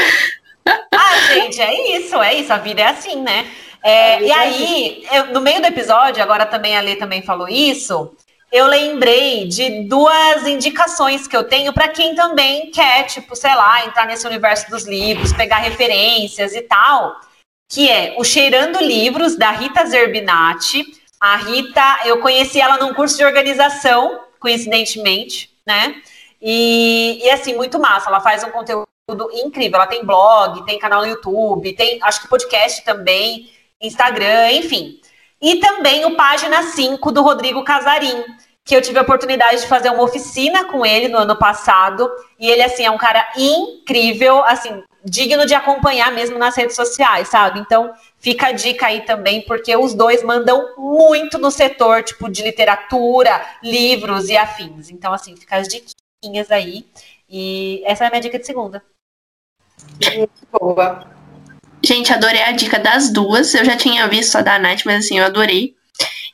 Ah, gente, é isso, é isso. A vida é assim, né? É, e é aí, eu, no meio do episódio, agora também a Lê também falou isso, eu lembrei de duas indicações que eu tenho para quem também quer, tipo, sei lá, entrar nesse universo dos livros, pegar referências e tal que é o Cheirando Livros, da Rita Zerbinati. A Rita, eu conheci ela num curso de organização, coincidentemente, né? E, e assim, muito massa. Ela faz um conteúdo incrível. Ela tem blog, tem canal no YouTube, tem acho que podcast também, Instagram, enfim. E também o Página 5 do Rodrigo Casarim, que eu tive a oportunidade de fazer uma oficina com ele no ano passado. E ele, assim, é um cara incrível, assim, digno de acompanhar mesmo nas redes sociais, sabe? Então, fica a dica aí também, porque os dois mandam muito no setor, tipo, de literatura, livros e afins. Então, assim, fica as diquinhas aí. E essa é a minha dica de segunda. Boa. Gente, adorei a dica das duas. Eu já tinha visto a da Nath, mas assim, eu adorei.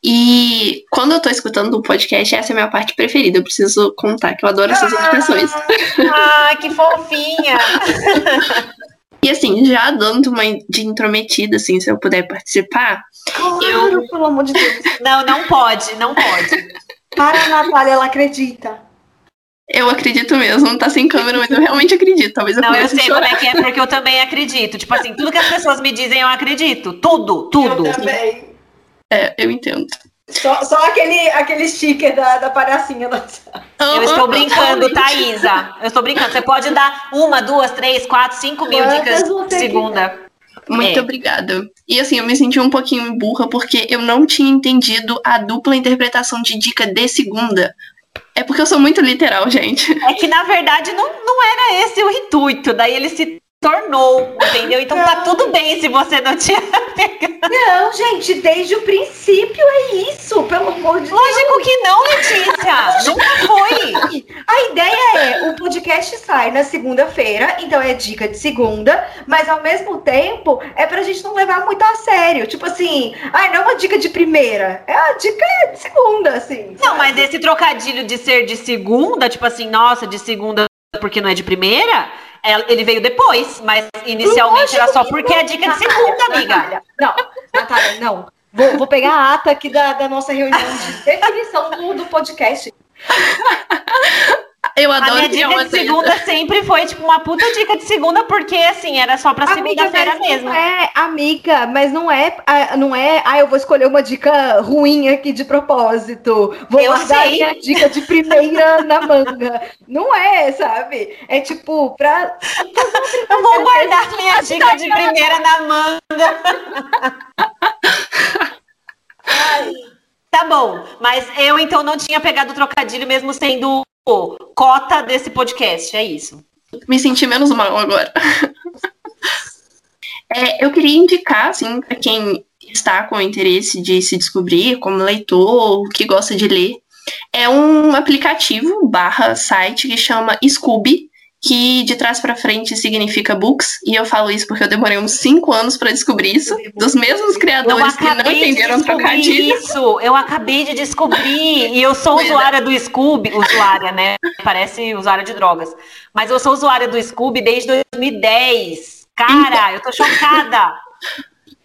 E quando eu tô escutando o podcast, essa é a minha parte preferida. Eu preciso contar que eu adoro essas ah, expressões. Ah, que fofinha! e assim, já dando uma de intrometida, assim, se eu puder participar. Claro, eu... pelo amor de Deus. Não, não pode, não pode. Para a Natália, ela acredita. Eu acredito mesmo, não tá sem câmera, mas eu realmente acredito. Talvez eu Não, eu sei como é que é, porque eu também acredito. Tipo assim, tudo que as pessoas me dizem, eu acredito. Tudo, tudo. Eu também. É, eu entendo. Só, só aquele, aquele sticker da, da palhacinha. Eu estou brincando, Thaisa. Eu estou brincando. Você pode dar uma, duas, três, quatro, cinco mil dicas de segunda. Muito é. obrigada. E assim, eu me senti um pouquinho burra porque eu não tinha entendido a dupla interpretação de dica de segunda. É porque eu sou muito literal, gente. É que na verdade não, não era esse o intuito. Daí ele se tornou, entendeu? Então tá não. tá tudo bem se você não tinha pegado. Não, gente, desde o princípio é isso, pelo amor de Lógico Deus. Lógico que não, Letícia. Nunca foi. A ideia é, o podcast sai na segunda-feira, então é dica de segunda, mas ao mesmo tempo é pra gente não levar muito a sério. Tipo assim, ah, não é uma dica de primeira, é a dica de segunda, assim. Não, mas esse trocadilho de ser de segunda, tipo assim, nossa, de segunda porque não é de primeira, ele veio depois, mas inicialmente era só porque é dica de segunda, amiga. Não, Natália, não. Vou, vou pegar a ata aqui da, da nossa reunião de definição do, do podcast. Eu adoro a minha dica de segunda sempre foi, tipo, uma puta dica de segunda, porque, assim, era só pra segunda-feira mesmo. É, amiga, mas não é, não é, ah, eu vou escolher uma dica ruim aqui de propósito. Vou eu guardar sei. minha dica de primeira na manga. Não é, sabe? É tipo, pra... Eu vou guardar minha dica de primeira na manga. Ai. Tá bom, mas eu então não tinha pegado o trocadilho mesmo sendo cota desse podcast, é isso. Me senti menos mal agora. é, eu queria indicar, assim, para quem está com interesse de se descobrir como leitor, que gosta de ler, é um aplicativo barra site que chama Scooby, que de trás para frente significa books, e eu falo isso porque eu demorei uns 5 anos para descobrir isso, dos mesmos criadores que não entenderam trocadilho. Isso, eu acabei de descobrir, e eu sou é. usuária do Scooby, usuária, né? Parece usuária de drogas. Mas eu sou usuária do Scooby desde 2010. Cara, eu tô chocada.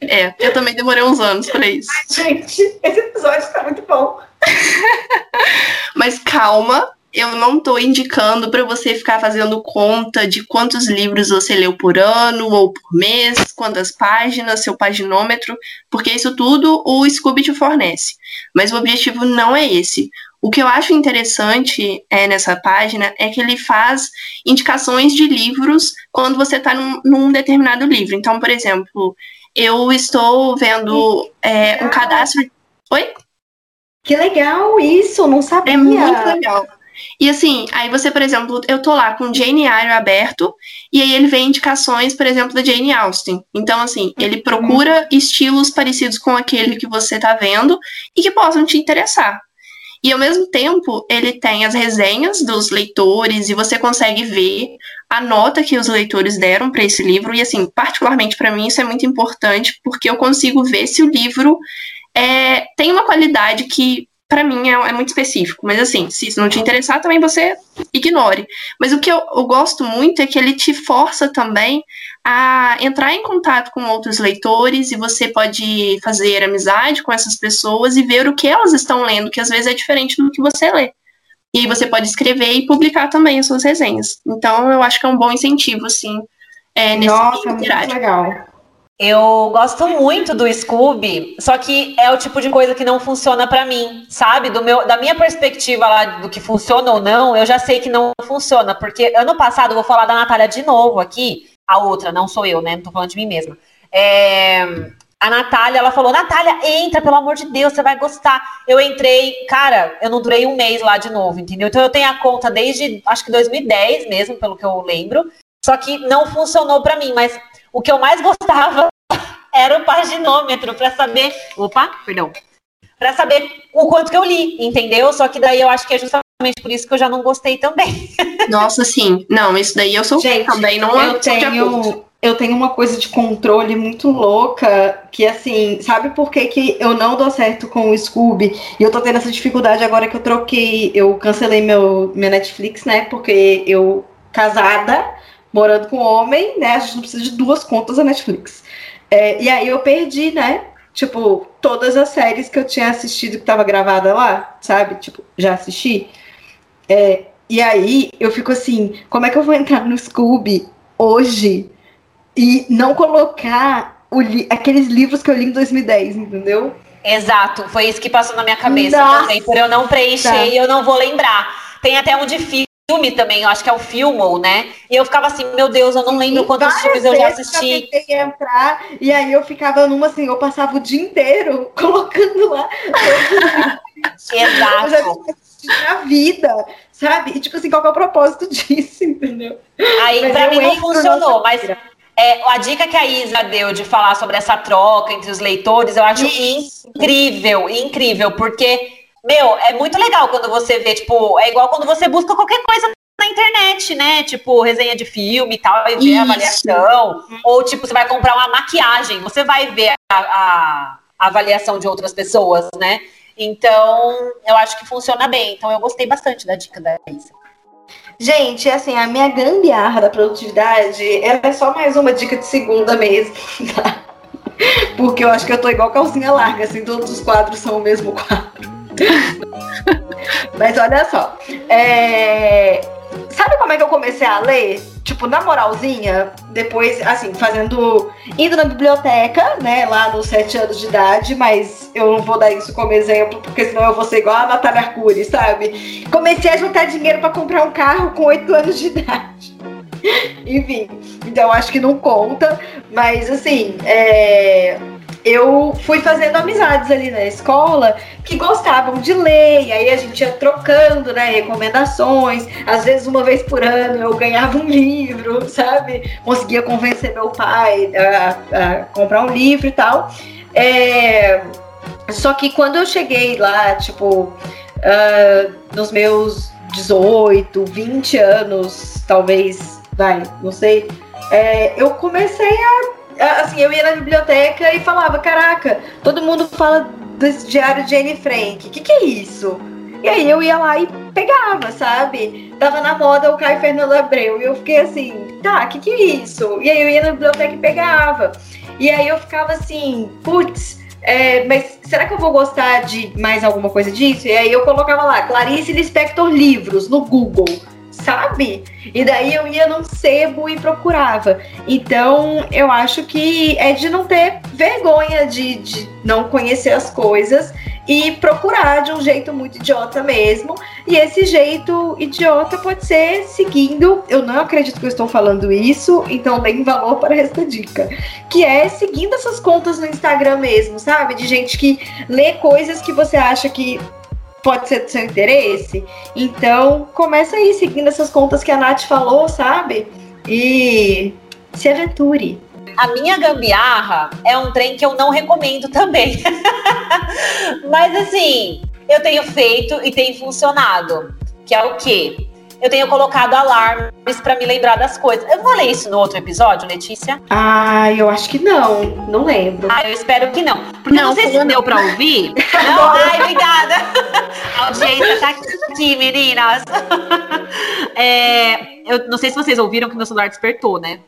É, eu também demorei uns anos para isso. Gente, esse episódio tá muito bom. Mas calma, eu não estou indicando para você ficar fazendo conta de quantos livros você leu por ano ou por mês, quantas páginas, seu paginômetro, porque isso tudo o Scooby te fornece. Mas o objetivo não é esse. O que eu acho interessante é, nessa página é que ele faz indicações de livros quando você está num, num, determinado livro. Então, por exemplo, eu estou vendo é, um cadastro. Oi? Que legal isso, não sabia. É muito legal. E assim, aí você, por exemplo, eu tô lá com Jane Eyre aberto, e aí ele vê indicações, por exemplo, da Jane Austen. Então, assim, ele procura uhum. estilos parecidos com aquele que você tá vendo e que possam te interessar. E ao mesmo tempo, ele tem as resenhas dos leitores e você consegue ver a nota que os leitores deram para esse livro. E assim, particularmente para mim, isso é muito importante porque eu consigo ver se o livro é, tem uma qualidade que para mim é, é, muito específico. Mas assim, se isso não te interessar, também você ignore. Mas o que eu, eu, gosto muito é que ele te força também a entrar em contato com outros leitores e você pode fazer amizade com essas pessoas e ver o que elas estão lendo, que às vezes é diferente do que você lê. E você pode escrever e publicar também as suas resenhas. Então eu acho que é um bom incentivo, assim, é, nesse Nossa, muito legal. Eu gosto muito do Scooby, só que é o tipo de coisa que não funciona para mim, sabe? Do meu, da minha perspectiva lá do que funciona ou não, eu já sei que não funciona, porque ano passado, vou falar da Natália de novo aqui, a outra, não sou eu, né? Não tô falando de mim mesma. É, a Natália, ela falou: Natália, entra, pelo amor de Deus, você vai gostar. Eu entrei, cara, eu não durei um mês lá de novo, entendeu? Então eu tenho a conta desde acho que 2010 mesmo, pelo que eu lembro. Só que não funcionou para mim, mas o que eu mais gostava era o paginômetro para saber. Opa, perdão. Para saber o quanto que eu li, entendeu? Só que daí eu acho que é justamente por isso que eu já não gostei também. Nossa, sim. Não, isso daí eu sou Gente, também. Não eu tenho, eu tenho uma coisa de controle muito louca que, assim, sabe por que, que eu não dou certo com o Scooby? E eu tô tendo essa dificuldade agora que eu troquei, eu cancelei meu, meu Netflix, né? Porque eu, casada, morando com homem, né? A gente não precisa de duas contas da Netflix. É, e aí eu perdi, né? Tipo, todas as séries que eu tinha assistido que tava gravada lá, sabe? Tipo, já assisti. É, e aí eu fico assim, como é que eu vou entrar no Scooby hoje e não colocar li aqueles livros que eu li em 2010, entendeu? Exato, foi isso que passou na minha cabeça Nossa. também. Por eu não preencher, e eu não vou lembrar. Tem até um difícil filme também, eu acho que é o Filmo, né? E eu ficava assim, meu Deus, eu não lembro Sim, quantos filmes eu já assisti. Eu tentei entrar, e aí eu ficava numa assim, eu passava o dia inteiro colocando lá. Exato. Eu já na vida, sabe? E tipo assim, qual é o propósito disso, entendeu? Aí mas pra mim não funcionou, mas é, a dica que a Isa deu de falar sobre essa troca entre os leitores, eu acho Isso. incrível, incrível, porque meu, é muito legal quando você vê, tipo, é igual quando você busca qualquer coisa na internet, né? Tipo, resenha de filme e tal, e ver a avaliação. Ou, tipo, você vai comprar uma maquiagem, você vai ver a, a, a avaliação de outras pessoas, né? Então, eu acho que funciona bem. Então, eu gostei bastante da dica da Isa. Gente, assim, a minha gambiarra da produtividade é só mais uma dica de segunda mesmo, tá? Porque eu acho que eu tô igual calcinha larga, assim, todos os quadros são o mesmo quadro. Mas olha só. É... Sabe como é que eu comecei a ler? Tipo, na moralzinha, depois, assim, fazendo. indo na biblioteca, né, lá nos sete anos de idade, mas eu não vou dar isso como exemplo, porque senão eu vou ser igual a Natália Arcuri, sabe? Comecei a juntar dinheiro para comprar um carro com oito anos de idade. Enfim, então acho que não conta, mas assim, é eu fui fazendo amizades ali na escola que gostavam de ler, e aí a gente ia trocando, né, recomendações. Às vezes, uma vez por ano, eu ganhava um livro, sabe? Conseguia convencer meu pai a, a comprar um livro e tal. É... Só que quando eu cheguei lá, tipo, uh, nos meus 18, 20 anos, talvez, vai, não sei, é, eu comecei a assim, eu ia na biblioteca e falava, caraca, todo mundo fala desse diário de Anne Frank, o que, que é isso? E aí eu ia lá e pegava, sabe? Tava na moda o Caio Fernando Abreu. E eu fiquei assim, tá, o que, que é isso? E aí eu ia na biblioteca e pegava. E aí eu ficava assim, putz, é, mas será que eu vou gostar de mais alguma coisa disso? E aí eu colocava lá, Clarice Lispector Livros, no Google sabe? E daí eu ia num sebo e procurava. Então eu acho que é de não ter vergonha de, de não conhecer as coisas e procurar de um jeito muito idiota mesmo. E esse jeito idiota pode ser seguindo. Eu não acredito que eu estou falando isso, então deem valor para esta dica. Que é seguindo essas contas no Instagram mesmo, sabe? De gente que lê coisas que você acha que pode ser do seu interesse. Então, começa aí seguindo essas contas que a Nath falou, sabe? E se aventure. A minha gambiarra é um trem que eu não recomendo também. Mas assim, eu tenho feito e tem funcionado. Que é o quê? Eu tenho colocado alarmes para me lembrar das coisas. Eu falei isso no outro episódio, Letícia? Ah, eu acho que não. Não lembro. Ah, eu espero que não. Porque não, não sei se não. deu para ouvir. não, ai, obrigada. A audiência tá aqui, meninas. É, eu não sei se vocês ouviram que meu celular despertou, né?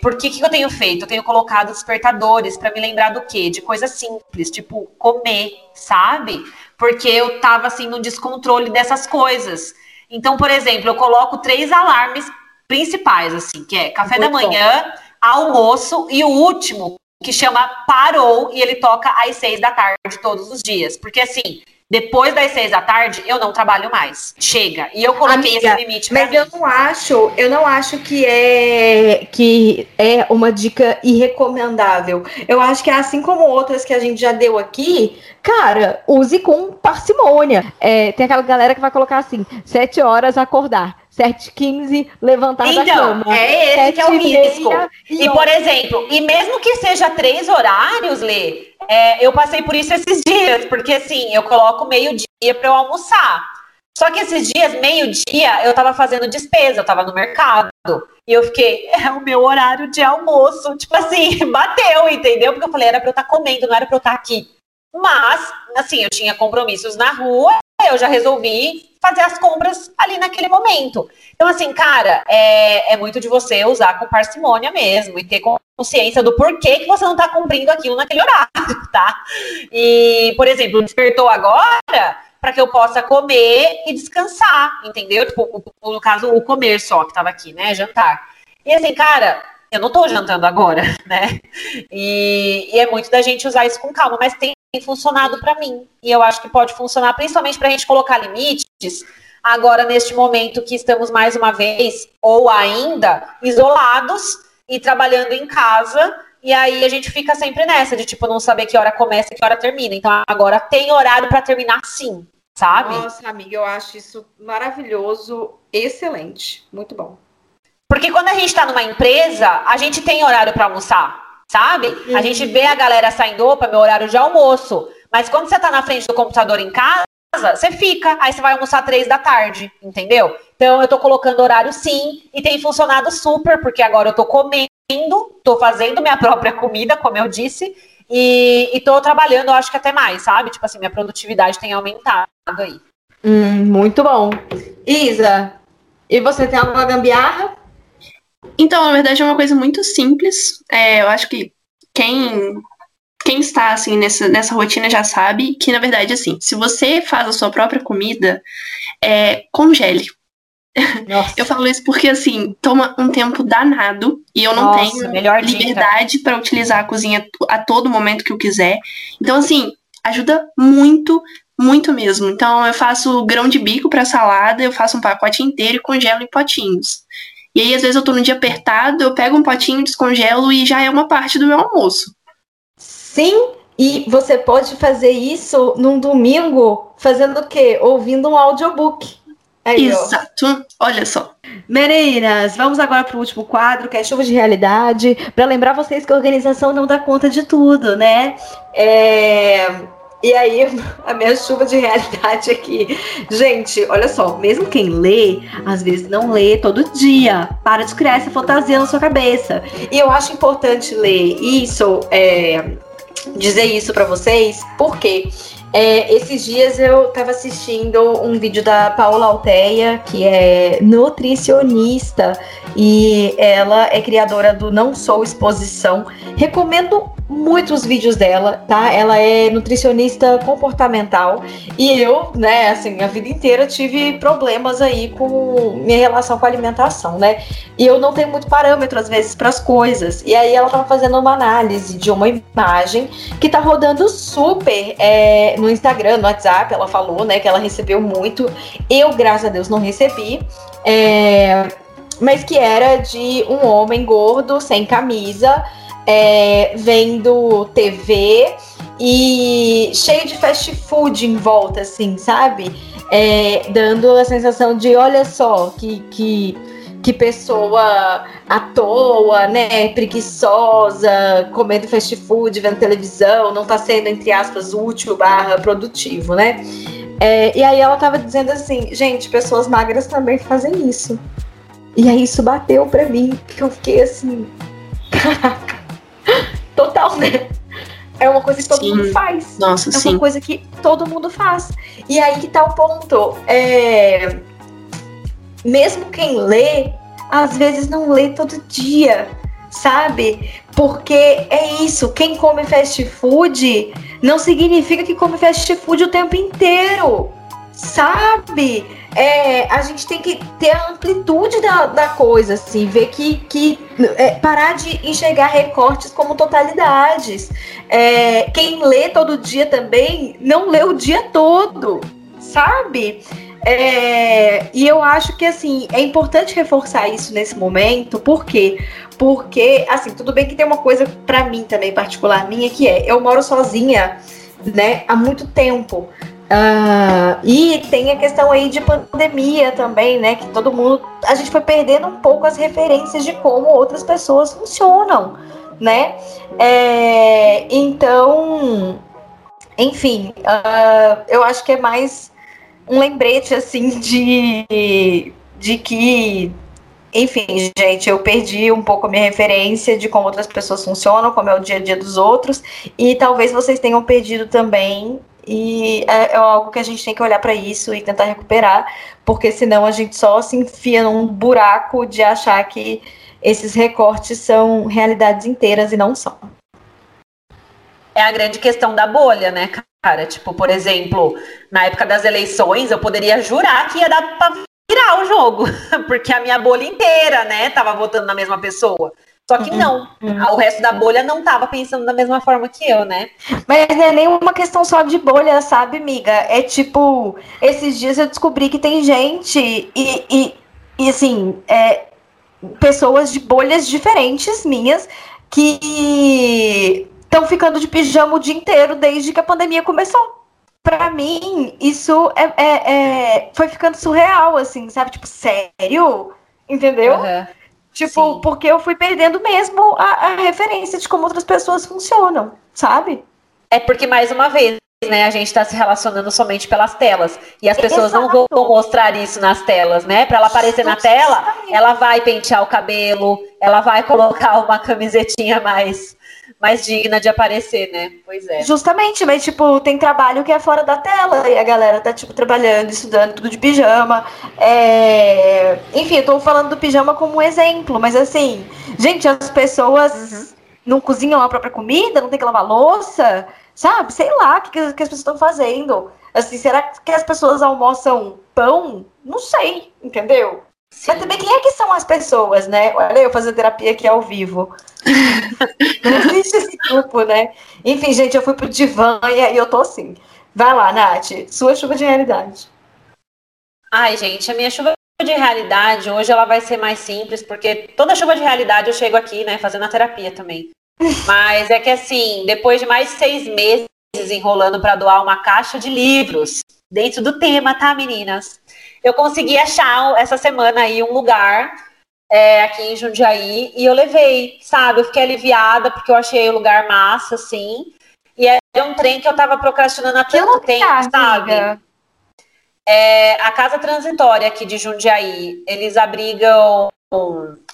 Por que, que eu tenho feito? Eu tenho colocado despertadores para me lembrar do quê? De coisas simples, tipo comer, sabe? Porque eu tava assim no descontrole dessas coisas. Então, por exemplo, eu coloco três alarmes principais, assim, que é café Muito da manhã, bom. almoço e o último, que chama Parou, e ele toca às seis da tarde todos os dias. Porque assim, depois das seis da tarde, eu não trabalho mais. Chega. E eu coloquei Amiga, esse limite Mas mim. eu não acho, eu não acho que é que é uma dica irrecomendável. Eu acho que é assim como outras que a gente já deu aqui, cara, use com parcimônia. É, tem aquela galera que vai colocar assim, sete horas acordar. 7h15, levantar então, da cama. É esse que é o risco. E, e por exemplo, e mesmo que seja três horários, Lê, é, eu passei por isso esses dias, porque assim, eu coloco meio-dia para eu almoçar. Só que esses dias, meio-dia, eu tava fazendo despesa, eu tava no mercado. E eu fiquei, é o meu horário de almoço. Tipo assim, bateu, entendeu? Porque eu falei, era pra eu estar tá comendo, não era pra eu estar tá aqui. Mas, assim, eu tinha compromissos na rua, eu já resolvi fazer as compras ali naquele momento. Então, assim, cara, é, é muito de você usar com parcimônia mesmo e ter consciência do porquê que você não está cumprindo aquilo naquele horário, tá? E, por exemplo, despertou agora para que eu possa comer e descansar, entendeu? Tipo, no caso, o comer só que estava aqui, né? Jantar. E assim, cara, eu não estou jantando agora, né? E, e, é muito da gente usar isso com calma, mas tem funcionado para mim. E eu acho que pode funcionar principalmente para a gente colocar limites agora neste momento que estamos mais uma vez ou ainda isolados e trabalhando em casa. E aí a gente fica sempre nessa de tipo não saber que hora começa e que hora termina. Então agora tem horário para terminar sim, sabe? Nossa, amiga, eu acho isso maravilhoso, excelente, muito bom. Porque quando a gente está numa empresa, a gente tem horário para almoçar sabe? Uhum. A gente vê a galera saindo, opa, meu horário de almoço. Mas quando você tá na frente do computador em casa, você fica, aí você vai almoçar três da tarde, entendeu? Então eu tô colocando horário sim, e tem funcionado super, porque agora eu tô comendo, tô fazendo minha própria comida, como eu disse, e, e tô trabalhando, eu acho que até mais, sabe? Tipo assim, minha produtividade tem aumentado aí. Hum, muito bom. Isa, e você tem alguma gambiarra? Então, na verdade, é uma coisa muito simples. É, eu acho que quem quem está assim nessa, nessa rotina já sabe que, na verdade, assim, se você faz a sua própria comida, é, congele. Nossa. Eu falo isso porque, assim, toma um tempo danado e eu não Nossa, tenho liberdade para utilizar a cozinha a todo momento que eu quiser. Então, assim, ajuda muito, muito mesmo. Então, eu faço grão de bico para salada, eu faço um pacote inteiro e congelo em potinhos. E aí, às vezes, eu tô no dia apertado, eu pego um potinho, descongelo e já é uma parte do meu almoço. Sim, e você pode fazer isso num domingo, fazendo o quê? Ouvindo um audiobook. Aí, Exato. Ó. Olha só. Meninas, vamos agora para o último quadro, que é chuva de realidade, para lembrar vocês que a organização não dá conta de tudo, né? É... E aí, a minha chuva de realidade aqui. Gente, olha só, mesmo quem lê, às vezes não lê todo dia. Para de criar essa fantasia na sua cabeça. E eu acho importante ler isso, é, dizer isso para vocês, porque quê? É, esses dias eu estava assistindo um vídeo da Paula Alteia, que é nutricionista, e ela é criadora do Não Sou Exposição. Recomendo muito os vídeos dela, tá? Ela é nutricionista comportamental e eu, né, assim, a vida inteira tive problemas aí com minha relação com a alimentação, né? E eu não tenho muito parâmetro às vezes para as coisas. E aí ela tava fazendo uma análise de uma imagem que tá rodando super é, no Instagram, no WhatsApp, ela falou, né, que ela recebeu muito. Eu, graças a Deus, não recebi. É, mas que era de um homem gordo, sem camisa, é, vendo TV e cheio de fast food em volta, assim, sabe? É, dando a sensação de, olha só, que, que, que pessoa à toa, né? Preguiçosa, comendo fast food, vendo televisão, não tá sendo, entre aspas, útil barra produtivo, né? É, e aí ela tava dizendo assim, gente, pessoas magras também fazem isso. E aí isso bateu pra mim, que eu fiquei assim, caraca Total, né? É uma coisa que todo sim. mundo faz. Nossa, é sim. uma coisa que todo mundo faz. E aí que tá o ponto. É... Mesmo quem lê, às vezes não lê todo dia, sabe? Porque é isso, quem come fast food não significa que come fast food o tempo inteiro, sabe? é, a gente tem que ter a amplitude da, da coisa, assim, ver que, que é, parar de enxergar recortes como totalidades. É, quem lê todo dia também não lê o dia todo, sabe? É, e eu acho que assim é importante reforçar isso nesse momento, por quê? Porque assim, tudo bem que tem uma coisa para mim também particular minha que é, eu moro sozinha, né, há muito tempo. Uh, e tem a questão aí de pandemia também, né? Que todo mundo. A gente foi perdendo um pouco as referências de como outras pessoas funcionam, né? É, então, enfim, uh, eu acho que é mais um lembrete, assim, de, de que. Enfim, gente, eu perdi um pouco a minha referência de como outras pessoas funcionam, como é o dia a dia dos outros, e talvez vocês tenham perdido também e é, é algo que a gente tem que olhar para isso e tentar recuperar, porque senão a gente só se enfia num buraco de achar que esses recortes são realidades inteiras e não são. É a grande questão da bolha, né, cara? Tipo, por exemplo, na época das eleições, eu poderia jurar que ia dar pra virar o jogo, porque a minha bolha inteira, né, tava votando na mesma pessoa. Só que uhum. não, uhum. o resto da bolha não estava pensando da mesma forma que eu, né? Mas não é nem uma questão só de bolha, sabe, amiga? É tipo, esses dias eu descobri que tem gente e, e, e assim, é, pessoas de bolhas diferentes minhas que estão ficando de pijama o dia inteiro desde que a pandemia começou. Pra mim, isso é, é, é foi ficando surreal, assim, sabe? Tipo, sério? Entendeu? Uhum. Tipo, Sim. porque eu fui perdendo mesmo a, a referência de como outras pessoas funcionam, sabe? É porque, mais uma vez, né, a gente está se relacionando somente pelas telas. E as pessoas Exato. não vão mostrar isso nas telas, né? Para ela aparecer na tela, ela vai pentear o cabelo, ela vai colocar uma camisetinha mais mais digna de aparecer, né? Pois é. Justamente, mas tipo, tem trabalho que é fora da tela e a galera tá tipo trabalhando, estudando, tudo de pijama. É... Enfim, eu tô falando do pijama como um exemplo, mas assim, gente, as pessoas uhum. não cozinham a própria comida, não tem que lavar louça, sabe? Sei lá o que, que as pessoas estão fazendo. Assim, será que as pessoas almoçam pão? Não sei, entendeu? Sim. Mas também quem é que são as pessoas, né? Olha, eu fazendo terapia aqui ao vivo. Não existe esse grupo, né? Enfim, gente, eu fui pro divã e eu tô assim. Vai lá, Nath, sua chuva de realidade. Ai, gente, a minha chuva de realidade hoje ela vai ser mais simples, porque toda chuva de realidade eu chego aqui, né, fazendo a terapia também. Mas é que assim, depois de mais seis meses enrolando para doar uma caixa de livros dentro do tema, tá, meninas? Eu consegui achar essa semana aí um lugar é, aqui em Jundiaí e eu levei, sabe? Eu fiquei aliviada porque eu achei o lugar massa, assim. E era um trem que eu tava procrastinando há tanto tempo, sabe? Amiga? É, a Casa Transitória aqui de Jundiaí, eles abrigam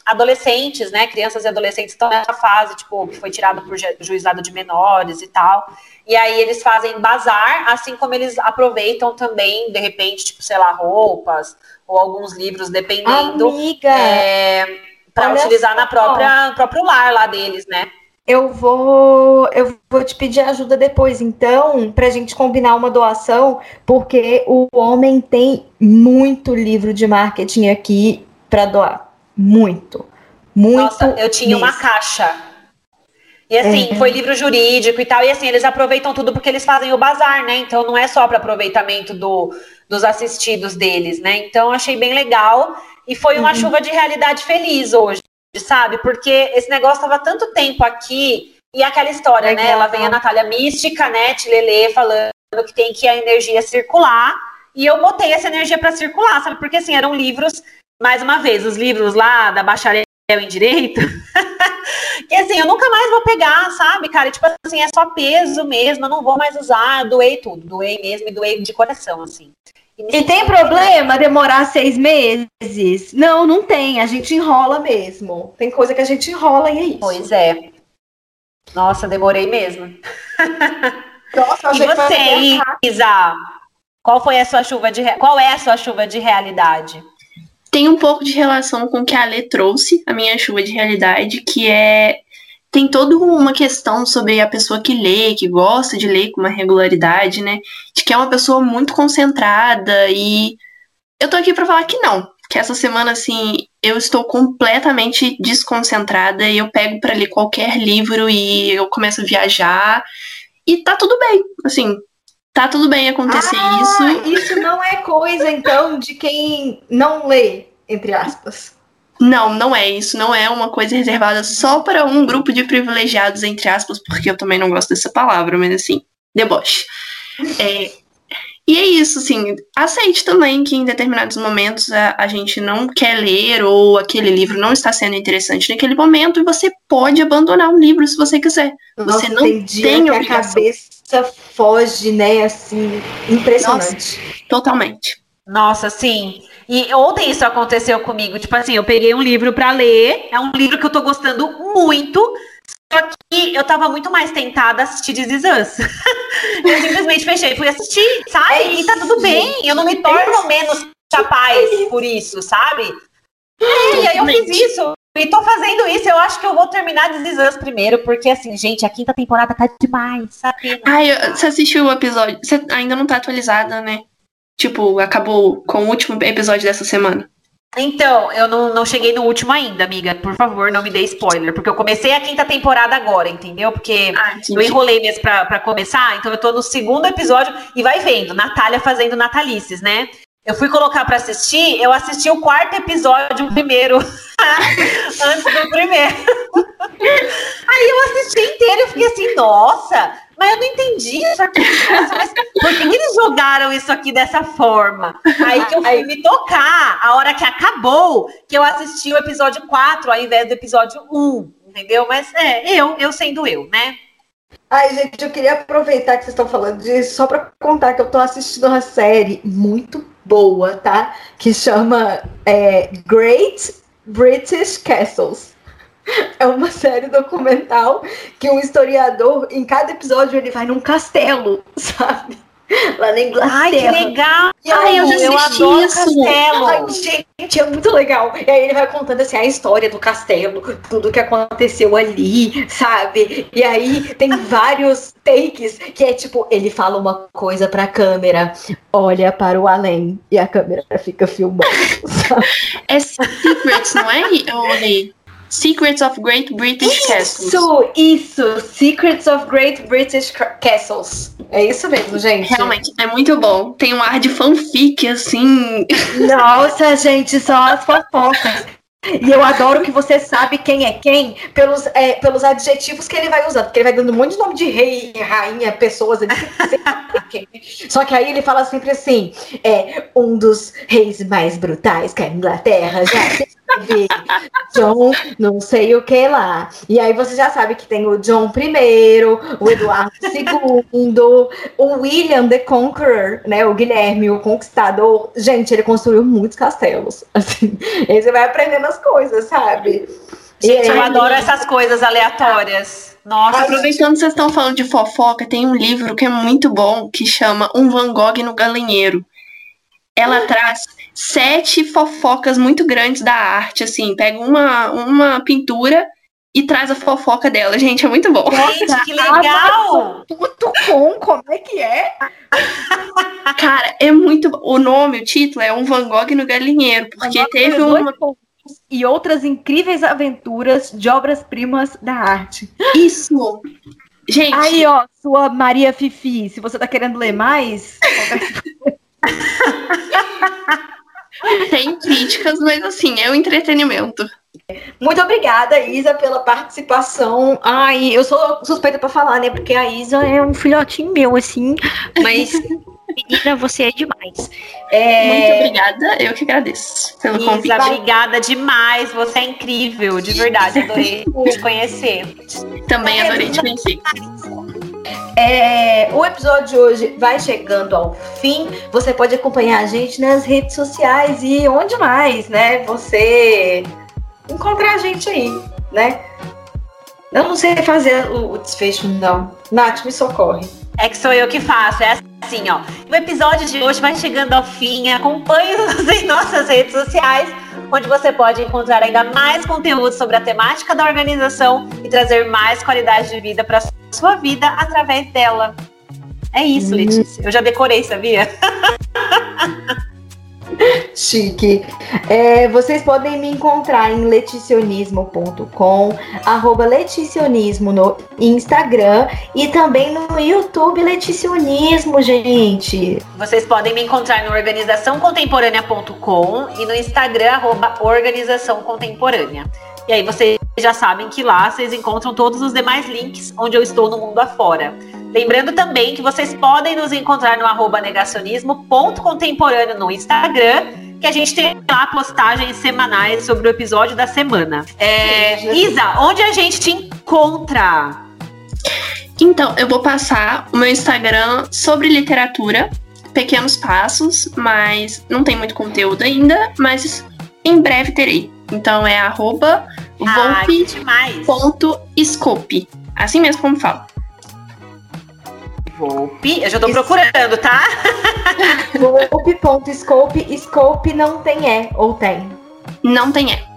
adolescentes, né? Crianças e adolescentes estão nessa fase, tipo, que foi tirado por juizado de menores e tal. E aí eles fazem bazar, assim como eles aproveitam também, de repente, tipo, sei lá, roupas ou alguns livros, dependendo. Amiga! É, para utilizar só. na própria no próprio lar lá deles, né? Eu vou, eu vou te pedir ajuda depois, então, para a gente combinar uma doação, porque o homem tem muito livro de marketing aqui para doar. Muito. Muito. Nossa, eu tinha mesmo. uma caixa. E assim, é. foi livro jurídico e tal. E assim, eles aproveitam tudo porque eles fazem o bazar, né? Então não é só para aproveitamento do, dos assistidos deles, né? Então achei bem legal. E foi uma uhum. chuva de realidade feliz hoje sabe? Porque esse negócio estava tanto tempo aqui e aquela história, né? Ela vem a Natália Mística, né? Tilelê falando que tem que a energia circular. E eu botei essa energia para circular, sabe? Porque assim, eram livros, mais uma vez, os livros lá da bacharel em direito, que assim, eu nunca mais vou pegar, sabe, cara? E, tipo assim, é só peso mesmo, eu não vou mais usar, doei tudo, doei mesmo e doei de coração, assim. E tem problema demorar seis meses? Não, não tem. A gente enrola mesmo. Tem coisa que a gente enrola e é isso. Pois é. Nossa, demorei mesmo. Nossa, e você, Isa? Qual foi a sua chuva de qual é a sua chuva de realidade? Tem um pouco de relação com o que a Ale trouxe, a minha chuva de realidade, que é tem toda uma questão sobre a pessoa que lê, que gosta de ler com uma regularidade, né? De que é uma pessoa muito concentrada e eu tô aqui para falar que não, que essa semana assim, eu estou completamente desconcentrada e eu pego para ler qualquer livro e eu começo a viajar e tá tudo bem, assim, tá tudo bem acontecer ah, isso. Isso não é coisa então de quem não lê, entre aspas. Não, não é isso. Não é uma coisa reservada só para um grupo de privilegiados, entre aspas, porque eu também não gosto dessa palavra, mas assim, deboche. É, e é isso, assim, aceite também que em determinados momentos a, a, gente não quer ler ou aquele livro não está sendo interessante naquele momento e você pode abandonar o livro se você quiser. Nossa, você não tem, tem que a cabeça foge, né, assim, impressionante. Nossa, totalmente. Nossa, sim. E ontem isso aconteceu comigo. Tipo assim, eu peguei um livro para ler. É um livro que eu tô gostando muito. Só que eu tava muito mais tentada a assistir This Is Us. eu simplesmente fechei, fui assistir, sabe? É e tá tudo bem. Eu não me torno menos capaz por isso, sabe? É, e aí eu fiz isso. E tô fazendo isso, eu acho que eu vou terminar This Is Us primeiro, porque assim, gente, a quinta temporada tá demais, sabe? Ai, você assistiu o episódio? Você ainda não tá atualizada, né? Tipo, acabou com o último episódio dessa semana? Então, eu não, não cheguei no último ainda, amiga. Por favor, não me dê spoiler. Porque eu comecei a quinta temporada agora, entendeu? Porque ah, eu enrolei mesmo pra, pra começar. Então, eu tô no segundo episódio e vai vendo. Natália fazendo Natalices, né? Eu fui colocar para assistir, eu assisti o quarto episódio primeiro, antes do primeiro. Aí eu assisti inteiro e fiquei assim, nossa, mas eu não entendi. Nossa, mas por que, que, eles jogaram isso aqui dessa forma? Aí que eu fui me tocar, a hora que acabou, que eu assisti o episódio 4 ao invés do episódio 1, entendeu? Mas é, eu, eu sendo eu, né? Ai, gente, eu queria aproveitar que vocês estão falando disso só para contar que eu estou assistindo uma série muito boa, tá? Que chama é, Great British Castles. É uma série documental que um historiador, em cada episódio, ele vai num castelo, sabe? lá na Inglaterra. Ai, que legal! Ai, eu, eu adoro isso. castelo. Ai, gente, é muito legal. E aí ele vai contando assim a história do castelo, tudo que aconteceu ali, sabe? E aí tem vários takes que é tipo, ele fala uma coisa pra câmera, olha para o além e a câmera fica filmando. é Secrets, não é, Oli? Secrets of Great British isso, Castles. Isso, isso. Secrets of Great British Castles. É isso mesmo, gente. Realmente, é muito bom. Tem um ar de fanfic, assim. Nossa, gente, só as fofocas. E eu adoro que você sabe quem é quem pelos, é, pelos adjetivos que ele vai usando. Porque ele vai dando um monte de nome de rei, rainha, pessoas ali. Só que aí ele fala sempre assim: é um dos reis mais brutais que a Inglaterra já John, não sei o que lá. E aí você já sabe que tem o John I, o Eduardo II, o William the Conqueror, né? O Guilherme, o Conquistador. Gente, ele construiu muitos castelos. Assim, aí você vai aprendendo as coisas, sabe? Gente, eu adoro essas coisas aleatórias. Nossa. Aproveitando que vocês estão falando de fofoca, tem um livro que é muito bom que chama Um Van Gogh no Galinheiro. Ela traz sete fofocas muito grandes da arte, assim, pega uma, uma pintura e traz a fofoca dela. Gente, é muito bom. Gente, que legal! Muito bom, como é que é? Cara, é muito O nome, o título é Um Van Gogh no Galinheiro, porque teve uma. E outras incríveis aventuras de obras-primas da arte. Isso! Gente. Aí, ó, sua Maria Fifi, se você tá querendo ler mais. Tem críticas, mas assim, é o um entretenimento. Muito obrigada, Isa, pela participação. Ai, eu sou suspeita para falar, né? Porque a Isa é um filhotinho meu, assim. Mas, menina, você é demais. É... Muito obrigada, eu que agradeço pelo Isa, convite. obrigada demais. Você é incrível, de verdade. Adorei te conhecer. Também adorei te conhecer. É, o episódio de hoje vai chegando ao fim. Você pode acompanhar a gente nas redes sociais e onde mais, né? Você encontrar a gente aí, né? Eu não sei fazer o, o desfecho, não. Nath, me socorre. É que sou eu que faço, é assim, ó. O episódio de hoje vai chegando ao fim. Acompanhe-nos em nossas redes sociais, onde você pode encontrar ainda mais conteúdo sobre a temática da organização e trazer mais qualidade de vida para sua vida através dela. É isso, Letícia. Eu já decorei, sabia? Chique. É, vocês podem me encontrar em leticionismo.com, arroba leticionismo no Instagram e também no YouTube Leticionismo, gente. Vocês podem me encontrar no organizaçãocontemporânea.com e no Instagram, arroba organização contemporânea. E aí vocês já sabem que lá vocês encontram todos os demais links onde eu estou no mundo afora. Lembrando também que vocês podem nos encontrar no arroba negacionismo.contemporâneo no Instagram, que a gente tem lá postagens semanais sobre o episódio da semana. É, Isa, onde a gente te encontra? Então, eu vou passar o meu Instagram sobre literatura, pequenos passos, mas não tem muito conteúdo ainda, mas em breve terei. Então é arroba volpe.scope. Assim mesmo como falo. Volpe. Eu já tô procurando, tá? Volpe.scope. Scope não tem E, ou tem? Não tem E.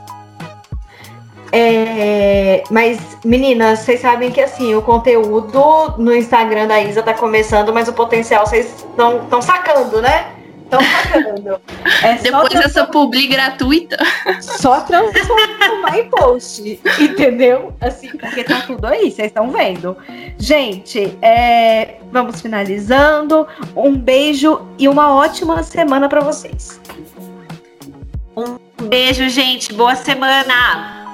É, mas, meninas, vocês sabem que assim, o conteúdo no Instagram da Isa tá começando, mas o potencial vocês estão sacando, né? Estão sacando. É Depois dessa publi gratuita. Só transformar em post, entendeu? Assim, porque tá tudo aí, vocês estão vendo. Gente, é, vamos finalizando. Um beijo e uma ótima semana para vocês. Um beijo, gente. Boa semana.